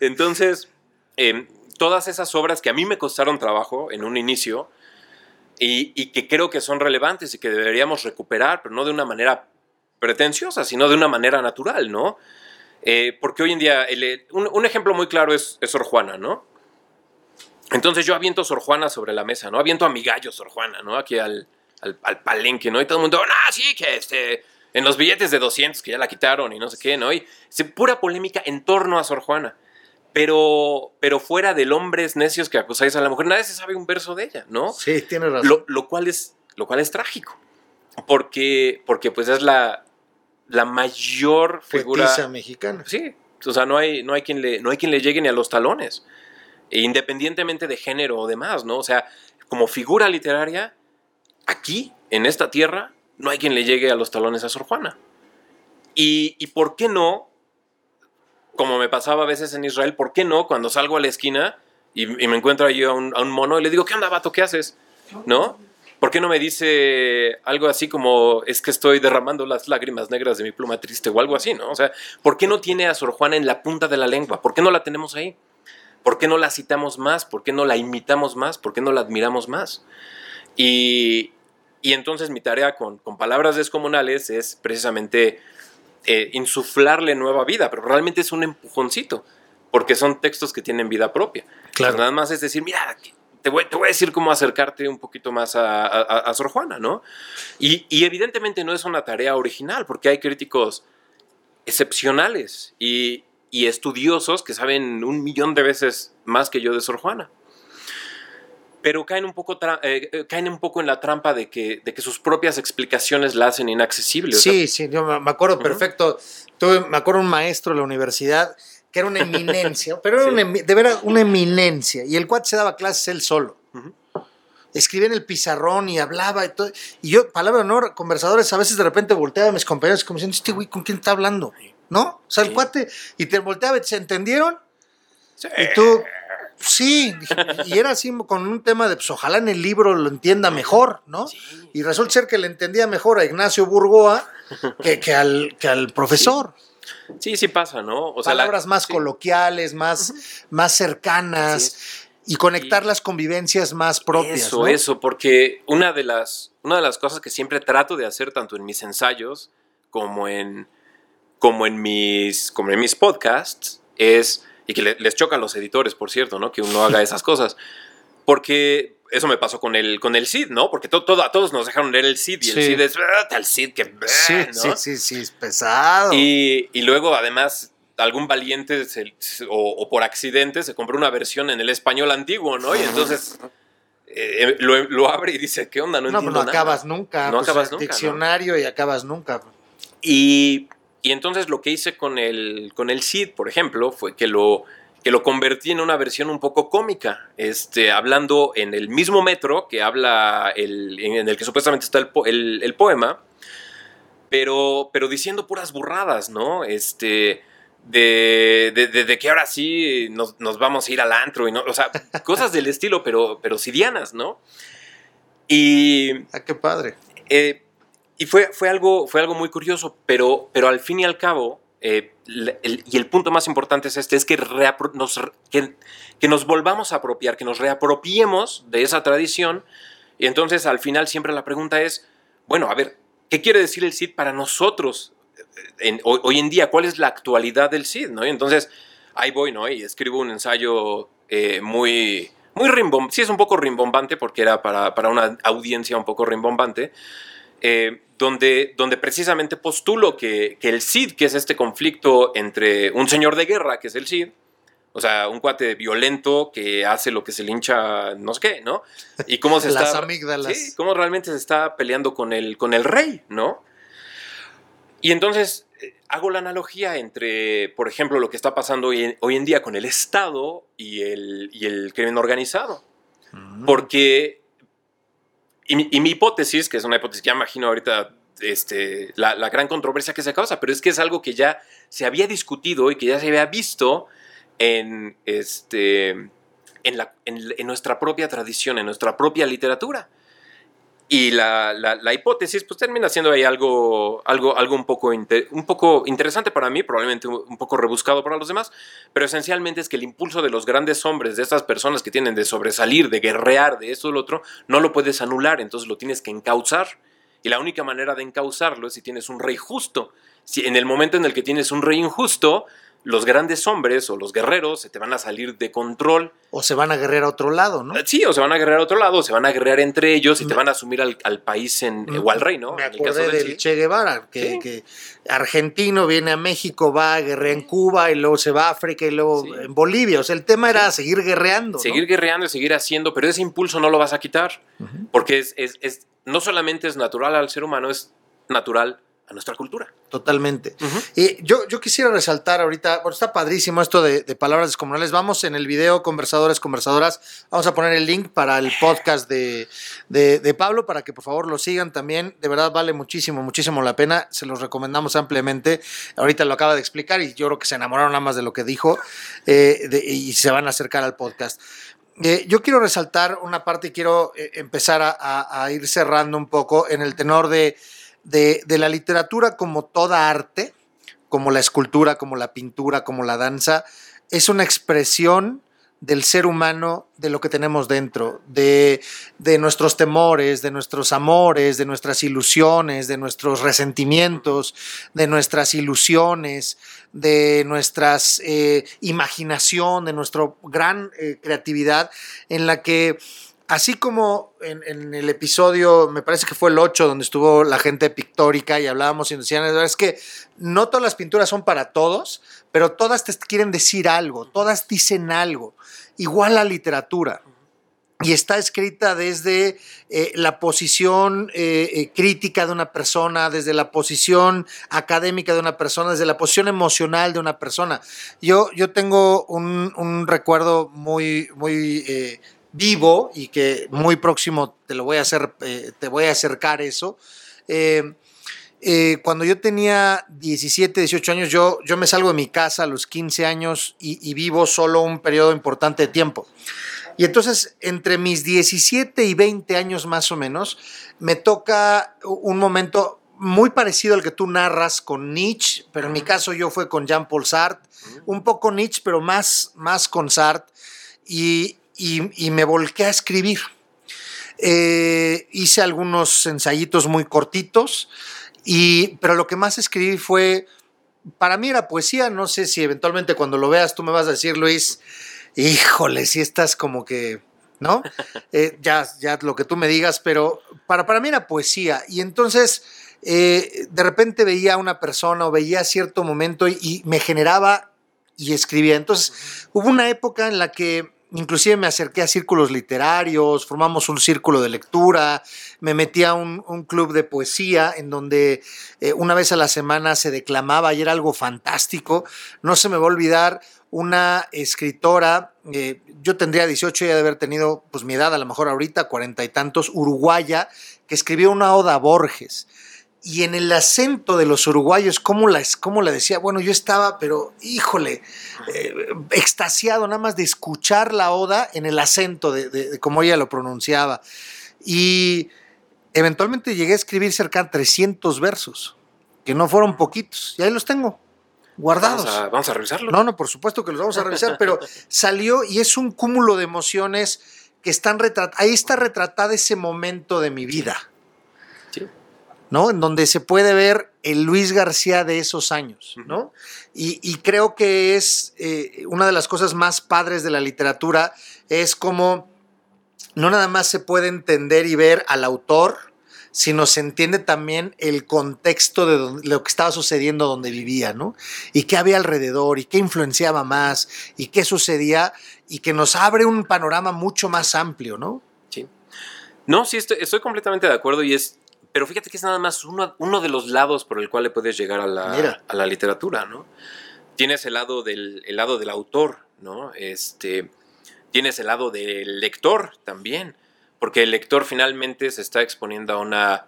entonces, em, todas esas obras que a mí me costaron trabajo en un inicio, y, que creo que son relevantes y que deberíamos recuperar, pero no de una manera pretenciosa, sino de una manera natural, ¿no? Eh, porque hoy en día, un, ejemplo muy claro es, Sor Juana, ¿no? Entonces yo aviento Sor Juana sobre la mesa, ¿no? Aviento a mi gallo Sor Juana, ¿no? Aquí al, al, palenque, ¿no? Y todo el mundo, ah, sí, que este, en los billetes de 200 que ya la quitaron y no sé qué, ¿no? Y pura polémica en torno a Sor Juana. Pero, pero fuera del hombres necios que acusáis a la mujer, nadie se sabe un verso de ella, ¿no? Sí, tiene razón. Lo, cual, es, lo cual es trágico. Porque, porque pues es la, la mayor figura. mexicana. Sí. O sea, no hay, no, hay quien le, no hay quien le llegue ni a los talones. Independientemente de género o demás, ¿no? O sea, como figura literaria, aquí, en esta tierra, no hay quien le llegue a los talones a Sor Juana. Y, y por qué no como me pasaba a veces en Israel, ¿por qué no cuando salgo a la esquina y, me encuentro ahí a un, a un, mono y le digo, ¿qué onda, vato? ¿Qué haces? ¿No? ¿Por qué no me dice algo así como es que estoy derramando las lágrimas negras de mi pluma triste o algo así, ¿no? O sea, ¿por qué no tiene a Sor Juana en la punta de la lengua? ¿Por qué no la tenemos ahí? ¿Por qué no la citamos más? ¿Por qué no la imitamos más? ¿Por qué no la admiramos más? Y, y entonces mi tarea con, con, palabras descomunales es precisamente eh, insuflarle nueva vida, pero realmente es un empujoncito, porque son textos que tienen vida propia. Claro. nada más es decir, mira, te voy, te voy, a decir cómo acercarte un poquito más a, a, Sor Juana, ¿no? Y, y, evidentemente no es una tarea original, porque hay críticos excepcionales y, y estudiosos que saben un millón de veces más que yo de Sor Juana pero caen un poco, eh, eh, caen un poco en la trampa de que, de que sus propias explicaciones la hacen inaccesible. Sí, sí, yo me acuerdo perfecto. Tuve, me acuerdo un maestro de la universidad que era una eminencia, pero era una, de verdad una eminencia. Y el cuate se daba clases él solo. Escribía en el pizarrón y hablaba y todo. Y yo, palabra de honor, conversadores, a veces de repente volteaba a mis compañeros como diciendo, este güey, ¿con quién está hablando? ¿No? O sea, el cuate, y te volteaba, ¿se entendieron? Y tú, Sí, y era así con un tema de, pues ojalá en el libro lo entienda mejor, ¿no? Y resulta ser que le entendía mejor a Ignacio Burgoa que, al, que al profesor. Sí. sí, pasa, ¿no? O Palabras más coloquiales, más, más cercanas y conectar las convivencias más propias. Eso, eso, porque una de, las, una de las cosas que siempre trato de hacer, tanto en mis ensayos como en, como en, mis, como en mis podcasts, es y que les chocan los editores, por cierto, ¿no? Que uno haga esas cosas. Porque eso me pasó con el, con el CID, ¿no? Porque todo, a todos nos dejaron leer el CID y el CID es ah, tal CID que... Sí, sí, sí, sí, es pesado. Y, y luego, además, algún valiente o, por accidente se compró una versión en el español antiguo, ¿no? Y entonces... Eh, lo, lo, abre y dice, ¿qué onda? No, no entiendo no acabas nunca. No pues, acabas nunca. Diccionario y acabas nunca. Y y entonces lo que hice con el, con el Cid, por ejemplo, fue que lo, que lo convertí en una versión un poco cómica, este, hablando en el mismo metro que habla el, en el que supuestamente está el, el, poema, pero, pero diciendo puras burradas, ¿no? Este, de, de, que ahora sí nos, nos, vamos a ir al antro, y no, o sea, cosas del estilo, pero, pero sidianas, ¿no? Y... Ah, qué padre. Eh, y fue, fue, algo, fue algo muy curioso, pero, pero al fin y al cabo, eh, y el punto más importante es este, es que, nos, que, que, nos volvamos a apropiar, que nos reapropiemos de esa tradición. Y entonces al final siempre la pregunta es, bueno, a ver, ¿qué quiere decir el CID para nosotros en, hoy, en día? ¿Cuál es la actualidad del CID? ¿no? Y entonces ahí voy, ¿no? Y escribo un ensayo eh, muy, muy rimbombante, sí es un poco rimbombante porque era para, para una audiencia un poco rimbombante, eh, donde, donde precisamente postulo que, que, el CID, que es este conflicto entre un señor de guerra, que es el CID, o sea, un cuate violento que hace lo que se le hincha, no sé qué, ¿no? Y cómo se Las está... amígdalas. Sí, cómo realmente se está peleando con el, con el rey, ¿no? Y entonces eh, hago la analogía entre, por ejemplo, lo que está pasando hoy en, hoy en día con el Estado y el, y el crimen organizado. Mm. Porque y mi, hipótesis, que es una hipótesis que ya imagino ahorita este, la, gran controversia que se causa, pero es que es algo que ya se había discutido y que ya se había visto en, este, en, la, en nuestra propia tradición, en nuestra propia literatura. Y la, la, hipótesis pues termina siendo ahí algo, algo, algo un, poco un poco interesante para mí, probablemente un poco rebuscado para los demás, pero esencialmente es que el impulso de los grandes hombres, de estas personas que tienen de sobresalir, de guerrear, de esto o lo otro, no lo puedes anular, entonces lo tienes que encauzar. Y la única manera de encauzarlo es si tienes un rey justo. Si en el momento en el que tienes un rey injusto, los grandes hombres o los guerreros se te van a salir de control. O se van a guerrear a otro lado, ¿no? Sí, o se van a guerrear a otro lado, o se van a guerrear entre ellos y te van a asumir al, país en, o al rey, ¿no? Me acordé del, Che Guevara, que, argentino viene a México, va a guerrear en Cuba y luego se va a África y luego en Bolivia. O sea, el tema era seguir guerreando. Seguir guerreando y seguir haciendo, pero ese impulso no lo vas a quitar, porque es, es, no solamente es natural al ser humano, es natural a nuestra cultura. Totalmente. Y yo, yo quisiera resaltar ahorita, bueno, está padrísimo esto de, palabras descomunales. Vamos en el video, conversadores, conversadoras, vamos a poner el link para el podcast de, de, Pablo para que por favor lo sigan también. De verdad vale muchísimo, muchísimo la pena. Se los recomendamos ampliamente. Ahorita lo acaba de explicar y yo creo que se enamoraron nada más de lo que dijo eh, y se van a acercar al podcast. Eh, yo quiero resaltar una parte y quiero eh, empezar a ir cerrando un poco en el tenor de de, la literatura como toda arte, como la escultura, como la pintura, como la danza, es una expresión del ser humano, de lo que tenemos dentro, de, nuestros temores, de nuestros amores, de nuestras ilusiones, de nuestros resentimientos, de nuestras ilusiones, de nuestra eh, imaginación, de nuestra gran eh, creatividad, en la que así como en, el episodio, me parece que fue el 8, donde estuvo la gente pictórica y hablábamos y decían, es que no todas las pinturas son para todos, pero todas te quieren decir algo, todas dicen algo. Igual la literatura. Y está escrita desde eh, la posición eh, eh, crítica de una persona, desde la posición académica de una persona, desde la posición emocional de una persona. Yo, yo tengo un recuerdo muy, muy vivo y que muy próximo te lo voy a hacer, eh, te voy a acercar eso. Eh, eh, cuando yo tenía 17, 18 años, yo, yo me salgo de mi casa a los 15 años y, vivo solo un periodo importante de tiempo. Y entonces, entre mis 17 y 20 años más o menos, me toca un momento muy parecido al que tú narras con Nietzsche, pero en mi caso yo fue con Jean-Paul Sartre, un poco Nietzsche, pero más, más con Sartre. Y, y, me volqué a escribir. Eh, hice algunos ensayitos muy cortitos, y, pero lo que más escribí fue, para mí era poesía, no sé si eventualmente cuando lo veas tú me vas a decir, Luis, híjole, si estás como que, ¿no? Eh, ya, ya lo que tú me digas, pero para, para mí era poesía. Y entonces, eh, de repente veía a una persona o veía cierto momento y, y me generaba y escribía. Entonces, hubo una época en la que Inclusive me acerqué a círculos literarios, formamos un círculo de lectura, me metí a un, club de poesía en donde eh, una vez a la semana se declamaba y era algo fantástico. No se me va a olvidar una escritora, eh, yo tendría 18 y de haber tenido pues mi edad, a lo mejor ahorita, cuarenta y tantos, uruguaya, que escribió una oda a Borges y en el acento de los uruguayos, ¿cómo la, cómo la decía? Bueno, yo estaba, pero híjole, eh, extasiado nada más de escuchar la oda en el acento de, cómo ella lo pronunciaba. Y eventualmente llegué a escribir cerca de 300 versos, que no fueron poquitos, y ahí los tengo guardados. Vamos a, vamos a revisarlo. No, no, por supuesto que los vamos a revisar, pero salió y es un cúmulo de emociones que están retratadas. Ahí está retratada ese momento de mi vida ¿no? En donde se puede ver el Luis García de esos años, ¿no? Y, creo que es eh, una de las cosas más padres de la literatura, es como no nada más se puede entender y ver al autor, sino se entiende también el contexto de lo que estaba sucediendo donde vivía, ¿no? Y qué había alrededor, y qué influenciaba más, y qué sucedía, y que nos abre un panorama mucho más amplio, ¿no? Sí. No, sí, estoy completamente de acuerdo y es pero fíjate que es nada más uno, uno de los lados por el cual le puedes llegar a la, a la literatura, ¿no? Tienes el lado del, lado del autor, ¿no? Este, tienes el lado del lector también, porque el lector finalmente se está exponiendo a una,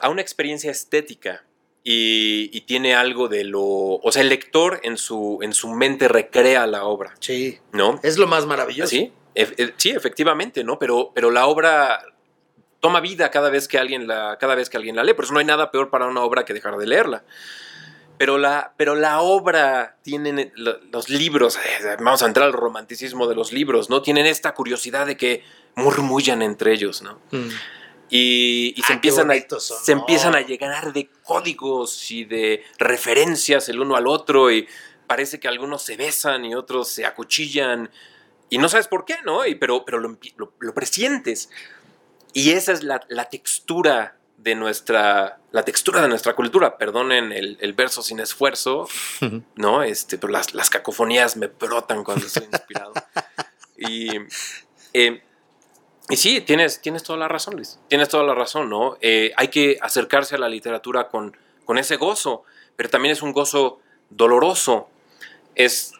a una experiencia estética y, tiene algo de lo. O sea, el lector en su, en su mente recrea la obra. Sí. ¿No? Es lo más maravilloso. Sí, sí efectivamente, ¿no? Pero, pero la obra toma vida cada vez que alguien la, cada vez que alguien la lee. Por eso no hay nada peor para una obra que dejar de leerla. Pero la, pero la obra tienen los libros, eh, vamos a entrar al romanticismo de los libros, ¿no? Tienen esta curiosidad de que murmullan entre ellos, ¿no? Mm. Y, se, empiezan a, se empiezan a llegar de códigos y de referencias el uno al otro y parece que algunos se besan y otros se acuchillan y no sabes por qué, ¿no? Y, pero pero lo, lo presientes. Y esa es la, textura de nuestra, la textura de nuestra cultura. Perdonen el, verso sin esfuerzo, ¿no? Este, pero las, las, cacofonías me brotan cuando estoy inspirado. y, eh, y sí, tienes, tienes toda la razón, Luis. Tienes toda la razón, ¿no? Eh, hay que acercarse a la literatura con, con ese gozo, pero también es un gozo doloroso. Es,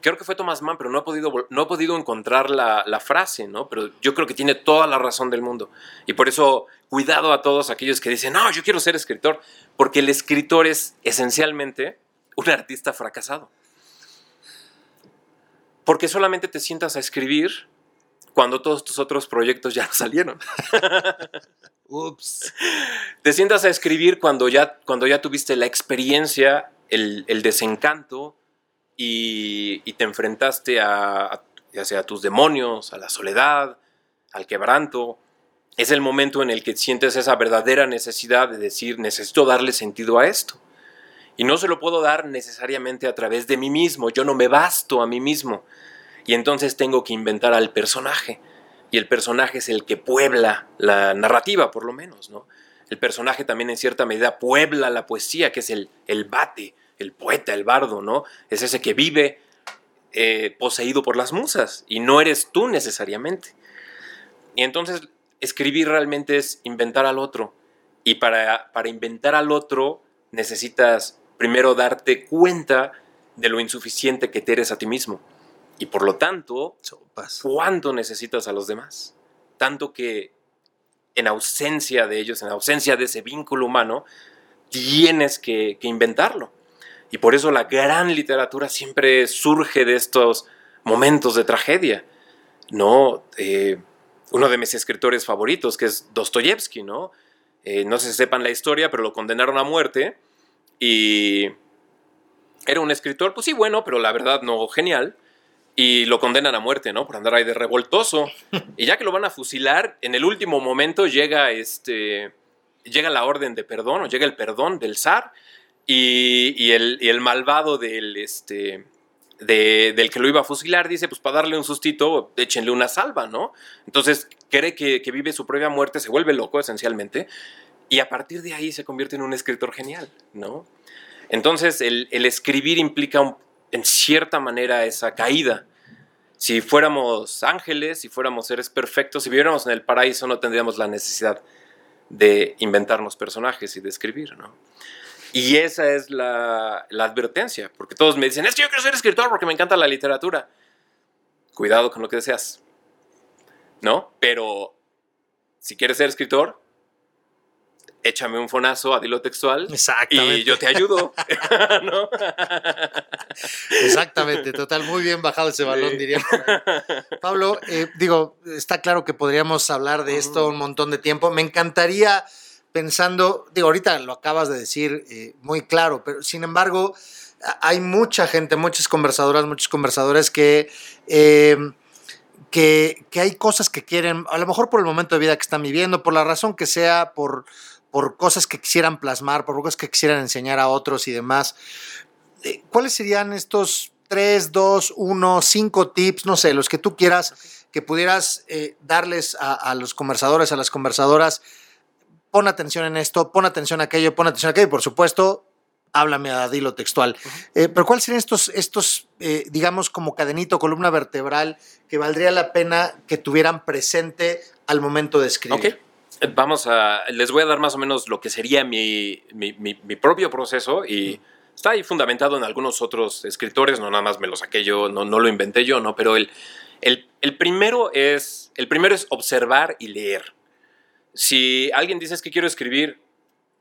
creo que fue Thomas Mann, pero no he podido, no he podido encontrar la, la, frase, ¿no? Pero yo creo que tiene toda la razón del mundo. Y por eso, cuidado a todos aquellos que dicen, no, yo quiero ser escritor, porque el escritor es esencialmente un artista fracasado. Porque solamente te sientas a escribir cuando todos tus otros proyectos ya salieron. Ups. Te sientas a escribir cuando ya, cuando ya tuviste la experiencia, el, el desencanto y, te enfrentaste a tus demonios, a la soledad, al quebranto. Es el momento en el que sientes esa verdadera necesidad de decir, necesito darle sentido a esto. Y no se lo puedo dar necesariamente a través de mí mismo, yo no me basto a mí mismo y entonces tengo que inventar al personaje. Y el personaje es el que puebla la narrativa, por lo menos, ¿no? El personaje también en cierta medida puebla la poesía, que es el, el bate, el poeta, el bardo, ¿no? Es ese que vive eh, poseído por las musas y no eres tú necesariamente. Y entonces escribir realmente es inventar al otro. Y para, para inventar al otro necesitas primero darte cuenta de lo insuficiente que te eres a ti mismo. Y por lo tanto, ¿cuánto necesitas a los demás? Tanto que en ausencia de ellos, en ausencia de ese vínculo humano, tienes que, inventarlo. Y por eso la gran literatura siempre surge de estos momentos de tragedia. ¿no? Eh, uno de mis escritores favoritos, que es Dostoyevsky, ¿no? Eh, no si sepan la historia, pero lo condenaron a muerte y era un escritor, pues sí, bueno, pero la verdad no genial y lo condenan a muerte, ¿no? Por andar ahí de revoltoso. Y ya que lo van a fusilar, en el último momento llega este llega la orden de perdón o llega el perdón del zar y, el, malvado del este del que lo iba a fusilar dice, pues para darle un sustito, échenle una salva, ¿no? Entonces cree que, vive su propia muerte, se vuelve loco esencialmente, y a partir de ahí se convierte en un escritor genial, ¿no? Entonces el, escribir implica en cierta manera esa caída. Si fuéramos ángeles, si fuéramos seres perfectos, si viviéramos en el paraíso, no tendríamos la necesidad de inventarnos personajes y de escribir, ¿no? Y esa es la, la, advertencia, porque todos me dicen, es que yo quiero ser escritor porque me encanta la literatura. Cuidado con lo que deseas, ¿no? Pero si quieres ser escritor, échame un fonazo a dilo textual y yo te ayudo. Exactamente, total, muy bien bajado ese balón, diría. Pablo, eh, digo, está claro que podríamos hablar de esto un montón de tiempo. Me encantaría pensando, digo, ahorita lo acabas de decir eh, muy claro, pero sin embargo, hay mucha gente, muchas conversadoras, muchos conversadores que... Em, que, que, hay cosas que quieren, a lo mejor por el momento de vida que están viviendo, por la razón que sea, por, por cosas que quisieran plasmar, por cosas que quisieran enseñar a otros y demás. Eh, ¿Cuáles serían estos tres, dos, uno, cinco tips, no sé, los que tú quieras, que pudieras eh, darles a, los conversadores, a las conversadoras? Pon atención en esto, pon atención a aquello, pon atención a aquello, y por supuesto, háblame a dilo textual. Eh, pero ¿cuáles serían estos, estos digamos, como cadenito, columna vertebral, que valdría la pena que tuvieran presente al momento de escribir? Vamos a, les voy a dar más o menos lo que sería mi, mi, mi, propio proceso y está ahí fundamentado en algunos otros escritores, no nada más me lo saqué yo, no, no lo inventé yo, ¿no? Pero el, el, el, primero es, el primero es observar y leer. Si alguien dice que quiero escribir,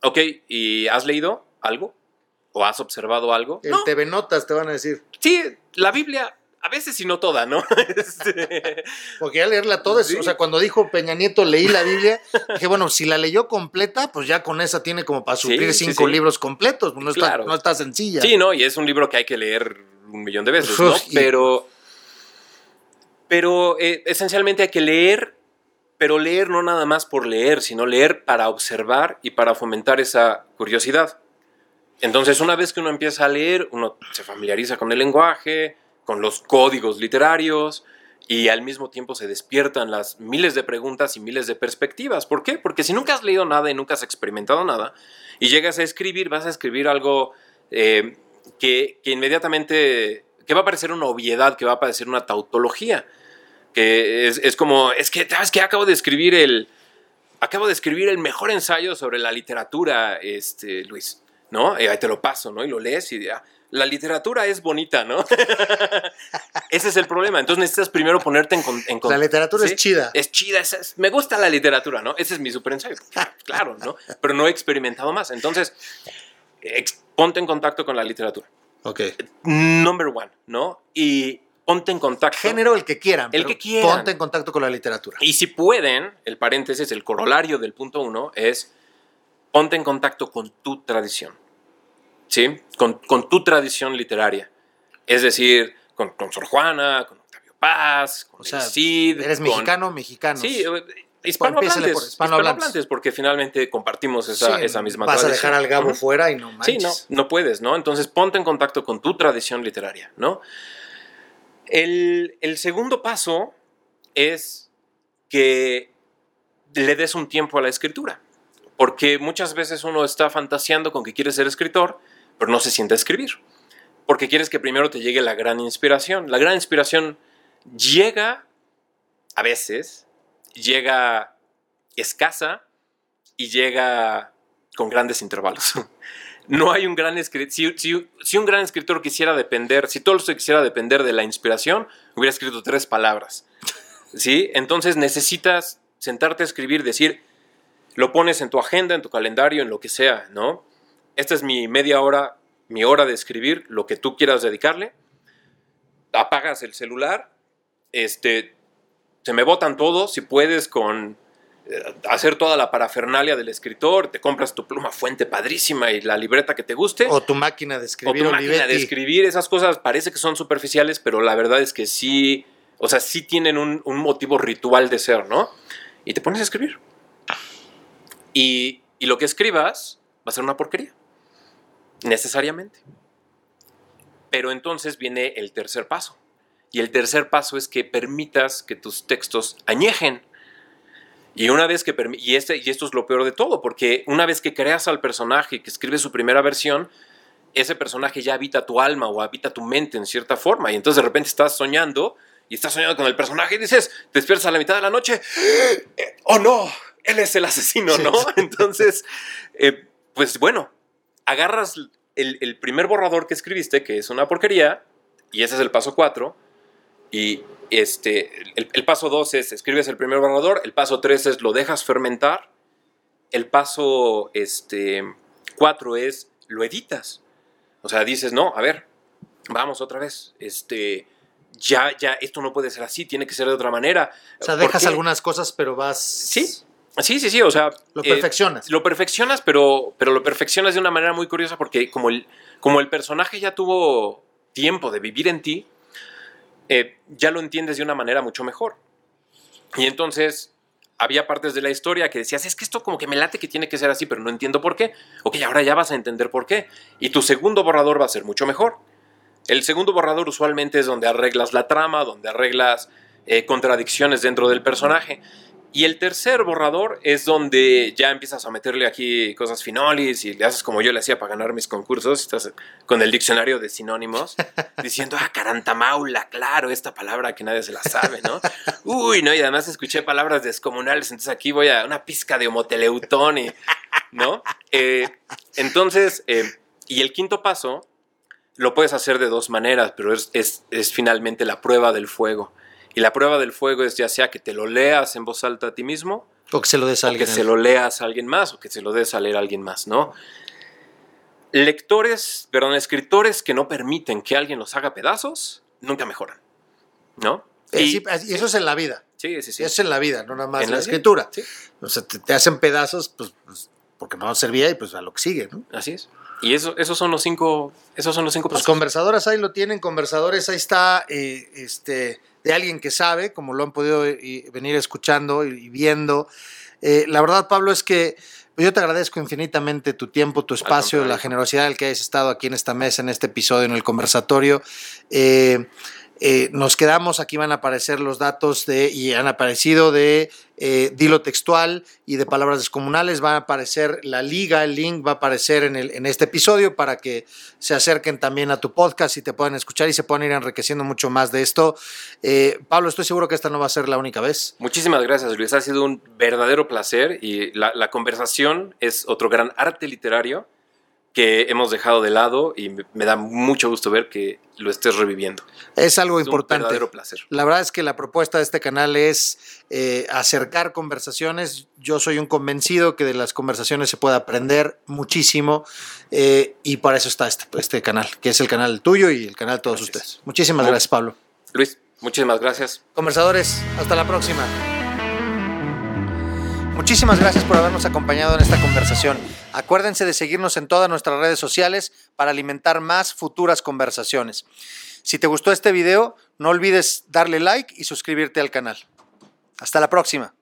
ok, ¿y has leído algo? ¿O has observado algo? El TV Notas te van a decir. Sí, la Biblia a veces y no toda, ¿no? Este, Porque ya leerla toda, o sea, cuando dijo Peña Nieto leí la Biblia, dije, bueno, si la leyó completa, pues ya con esa tiene como para suplir cinco libros completos, no, está, no está sencilla. Sí, ¿no? Y es un libro que hay que leer un millón de veces, ¿no? Pero, pero eh, esencialmente hay que leer, pero leer no nada más por leer, sino leer para observar y para fomentar esa curiosidad. Entonces, una vez que uno empieza a leer, uno se familiariza con el lenguaje, con los códigos literarios y al mismo tiempo se despiertan las miles de preguntas y miles de perspectivas. ¿Por qué? Porque si nunca has leído nada y nunca has experimentado nada y llegas a escribir, vas a escribir algo eh, que, inmediatamente, que va a parecer una obviedad, que va a parecer una tautología, Que es, como, es que, ¿sabes que Acabo de escribir el, acabo de escribir el mejor ensayo sobre la literatura, este, Luis, ¿no? Y ahí te lo paso, ¿no? Y lo lees y ya, la literatura es bonita, ¿no? Ese es el problema. Entonces necesitas primero ponerte en contexto. La literatura es chida. Es chida. me gusta la literatura, ¿no? Ese es mi super ensayo. Claro, ¿no? Pero no he experimentado más. Entonces, ponte en contacto con la literatura. Ok. Number one, ¿no? Y ponte en contacto. Género el que quieran. El que quieran. Ponte en contacto con la literatura. Y si pueden, el paréntesis, el corolario del punto uno es ponte en contacto con tu tradición. ¿Sí? Con, tu tradición literaria. Es decir, con, Sor Juana, con Octavio Paz, con o Cid. Eres mexicano, mexicano. Sí, eh, hispanohablantes, hispanohablantes, porque finalmente compartimos esa, esa misma vas a dejar al Gabo fuera y no manches. Sí, no, no puedes, ¿no? Entonces ponte en contacto con tu tradición literaria, ¿no? El, segundo paso es que le des un tiempo a la escritura, porque muchas veces uno está fantaseando con que quiere ser escritor, pero no se siente a escribir, porque quieres que primero te llegue la gran inspiración. La gran inspiración llega a veces, llega escasa y llega con grandes intervalos. no hay un gran escritor. Si, un gran escritor quisiera depender, si todo quisiera depender de la inspiración, hubiera escrito tres palabras. ¿Sí? Entonces necesitas sentarte a escribir, decir, lo pones en tu agenda, en tu calendario, en lo que sea, ¿no? Esta es mi media hora, mi hora de escribir, lo que tú quieras dedicarle. Apagas el celular, este, se me botan todos, si puedes, con hacer toda la parafernalia del escritor, te compras tu pluma fuente padrísima y la libreta que te guste. O tu máquina de escribir. O tu máquina de escribir, esas cosas parece que son superficiales, pero la verdad es que sí, o sea, sí tienen un, motivo ritual de ser, ¿no? Y te pones a escribir. Y, y lo que escribas va a ser una porquería, necesariamente. Pero entonces viene el tercer paso. Y el tercer paso es que permitas que tus textos añejen y una vez que y este y esto es lo peor de todo, porque una vez que creas al personaje que escribe su primera versión, ese personaje ya habita tu alma o habita tu mente en cierta forma. Y entonces de repente estás soñando y estás soñando con el personaje y dices, te despiertas a la mitad de la noche, oh no, él es el asesino, ¿no? Entonces, eh, pues bueno, agarras el, el primer borrador que escribiste, que es una porquería, y ese es el paso 4, y este, el, paso 2 es escribes el primer borrador, el paso 3 es lo dejas fermentar, el paso este, 4 es lo editas. O sea, dices, no, a ver, vamos otra vez, este, ya, ya, esto no puede ser así, tiene que ser de otra manera. O sea, dejas algunas cosas, pero vas... Sí, sí, sí, sí, o sea... Lo perfeccionas. Eh, lo perfeccionas, pero, pero lo perfeccionas de una manera muy curiosa porque como el, como el personaje ya tuvo tiempo de vivir en ti, eh, ya lo entiendes de una manera mucho mejor. Y entonces había partes de la historia que decías, es que esto como que me late que tiene que ser así, pero no entiendo por qué. Ok, ahora ya vas a entender por qué. Y tu segundo borrador va a ser mucho mejor. El segundo borrador usualmente es donde arreglas la trama, donde arreglas eh, contradicciones dentro del personaje. Y el tercer borrador es donde ya empiezas a meterle aquí cosas finolis y le haces como yo le hacía para ganar mis concursos. Estás con el diccionario de sinónimos diciendo, ah, carantamaula, claro, esta palabra que nadie se la sabe, ¿no? Uy, no, y además escuché palabras descomunales, entonces aquí voy a una pizca de homoteleutón, y, ¿no? Eh, entonces, eh, y el quinto paso lo puedes hacer de dos maneras, pero es, es finalmente la prueba del fuego. Y la prueba del fuego es ya sea que te lo leas en voz alta a ti mismo, o que se lo des a alguien. que se lo leas a alguien más, o que se lo des a leer a alguien más, ¿no? Lectores, perdón, escritores que no permiten que alguien los haga pedazos, nunca mejoran, ¿no? Eh, y, eso es en la vida. Sí, sí, sí. Eso es en la vida, no nada más en la, escritura. O sea, te, hacen pedazos, pues, pues, porque no servía y pues a lo que sigue, ¿no? Así es. Y eso, esos son los cinco, esos son los cinco Pues conversadores ahí lo tienen, conversadores ahí está, eh, este, de alguien que sabe, como lo han podido eh, venir escuchando y viendo. Eh, la verdad, Pablo, es que pues, yo te agradezco infinitamente tu tiempo, tu espacio, la generosidad del que hayas estado aquí en esta mesa, en este episodio, en el conversatorio. Eh, eh, nos quedamos, aquí van a aparecer los datos de, y han aparecido de eh, Dilo Textual y de Palabras Descomunales, va a aparecer la liga, el link va a aparecer en, el, en este episodio para que se acerquen también a tu podcast y te puedan escuchar y se puedan ir enriqueciendo mucho más de esto. Eh, Pablo, estoy seguro que esta no va a ser la única vez. Muchísimas gracias, Luis. Ha sido un verdadero placer y la, la conversación es otro gran arte literario que hemos dejado de lado y me da mucho gusto ver que lo estés reviviendo. Es algo importante. Un verdadero placer. La verdad es que la propuesta de este canal es eh, acercar conversaciones. Yo soy un convencido que de las conversaciones se puede aprender muchísimo eh, y para eso está este, este, canal, que es el canal tuyo y el canal de todos ustedes. Muchísimas gracias, Pablo. Luis, muchísimas gracias. Conversadores, hasta la próxima. Muchísimas gracias por habernos acompañado en esta conversación. Acuérdense de seguirnos en todas nuestras redes sociales para alimentar más futuras conversaciones. Si te gustó este video, no olvides darle like y suscribirte al canal. Hasta la próxima.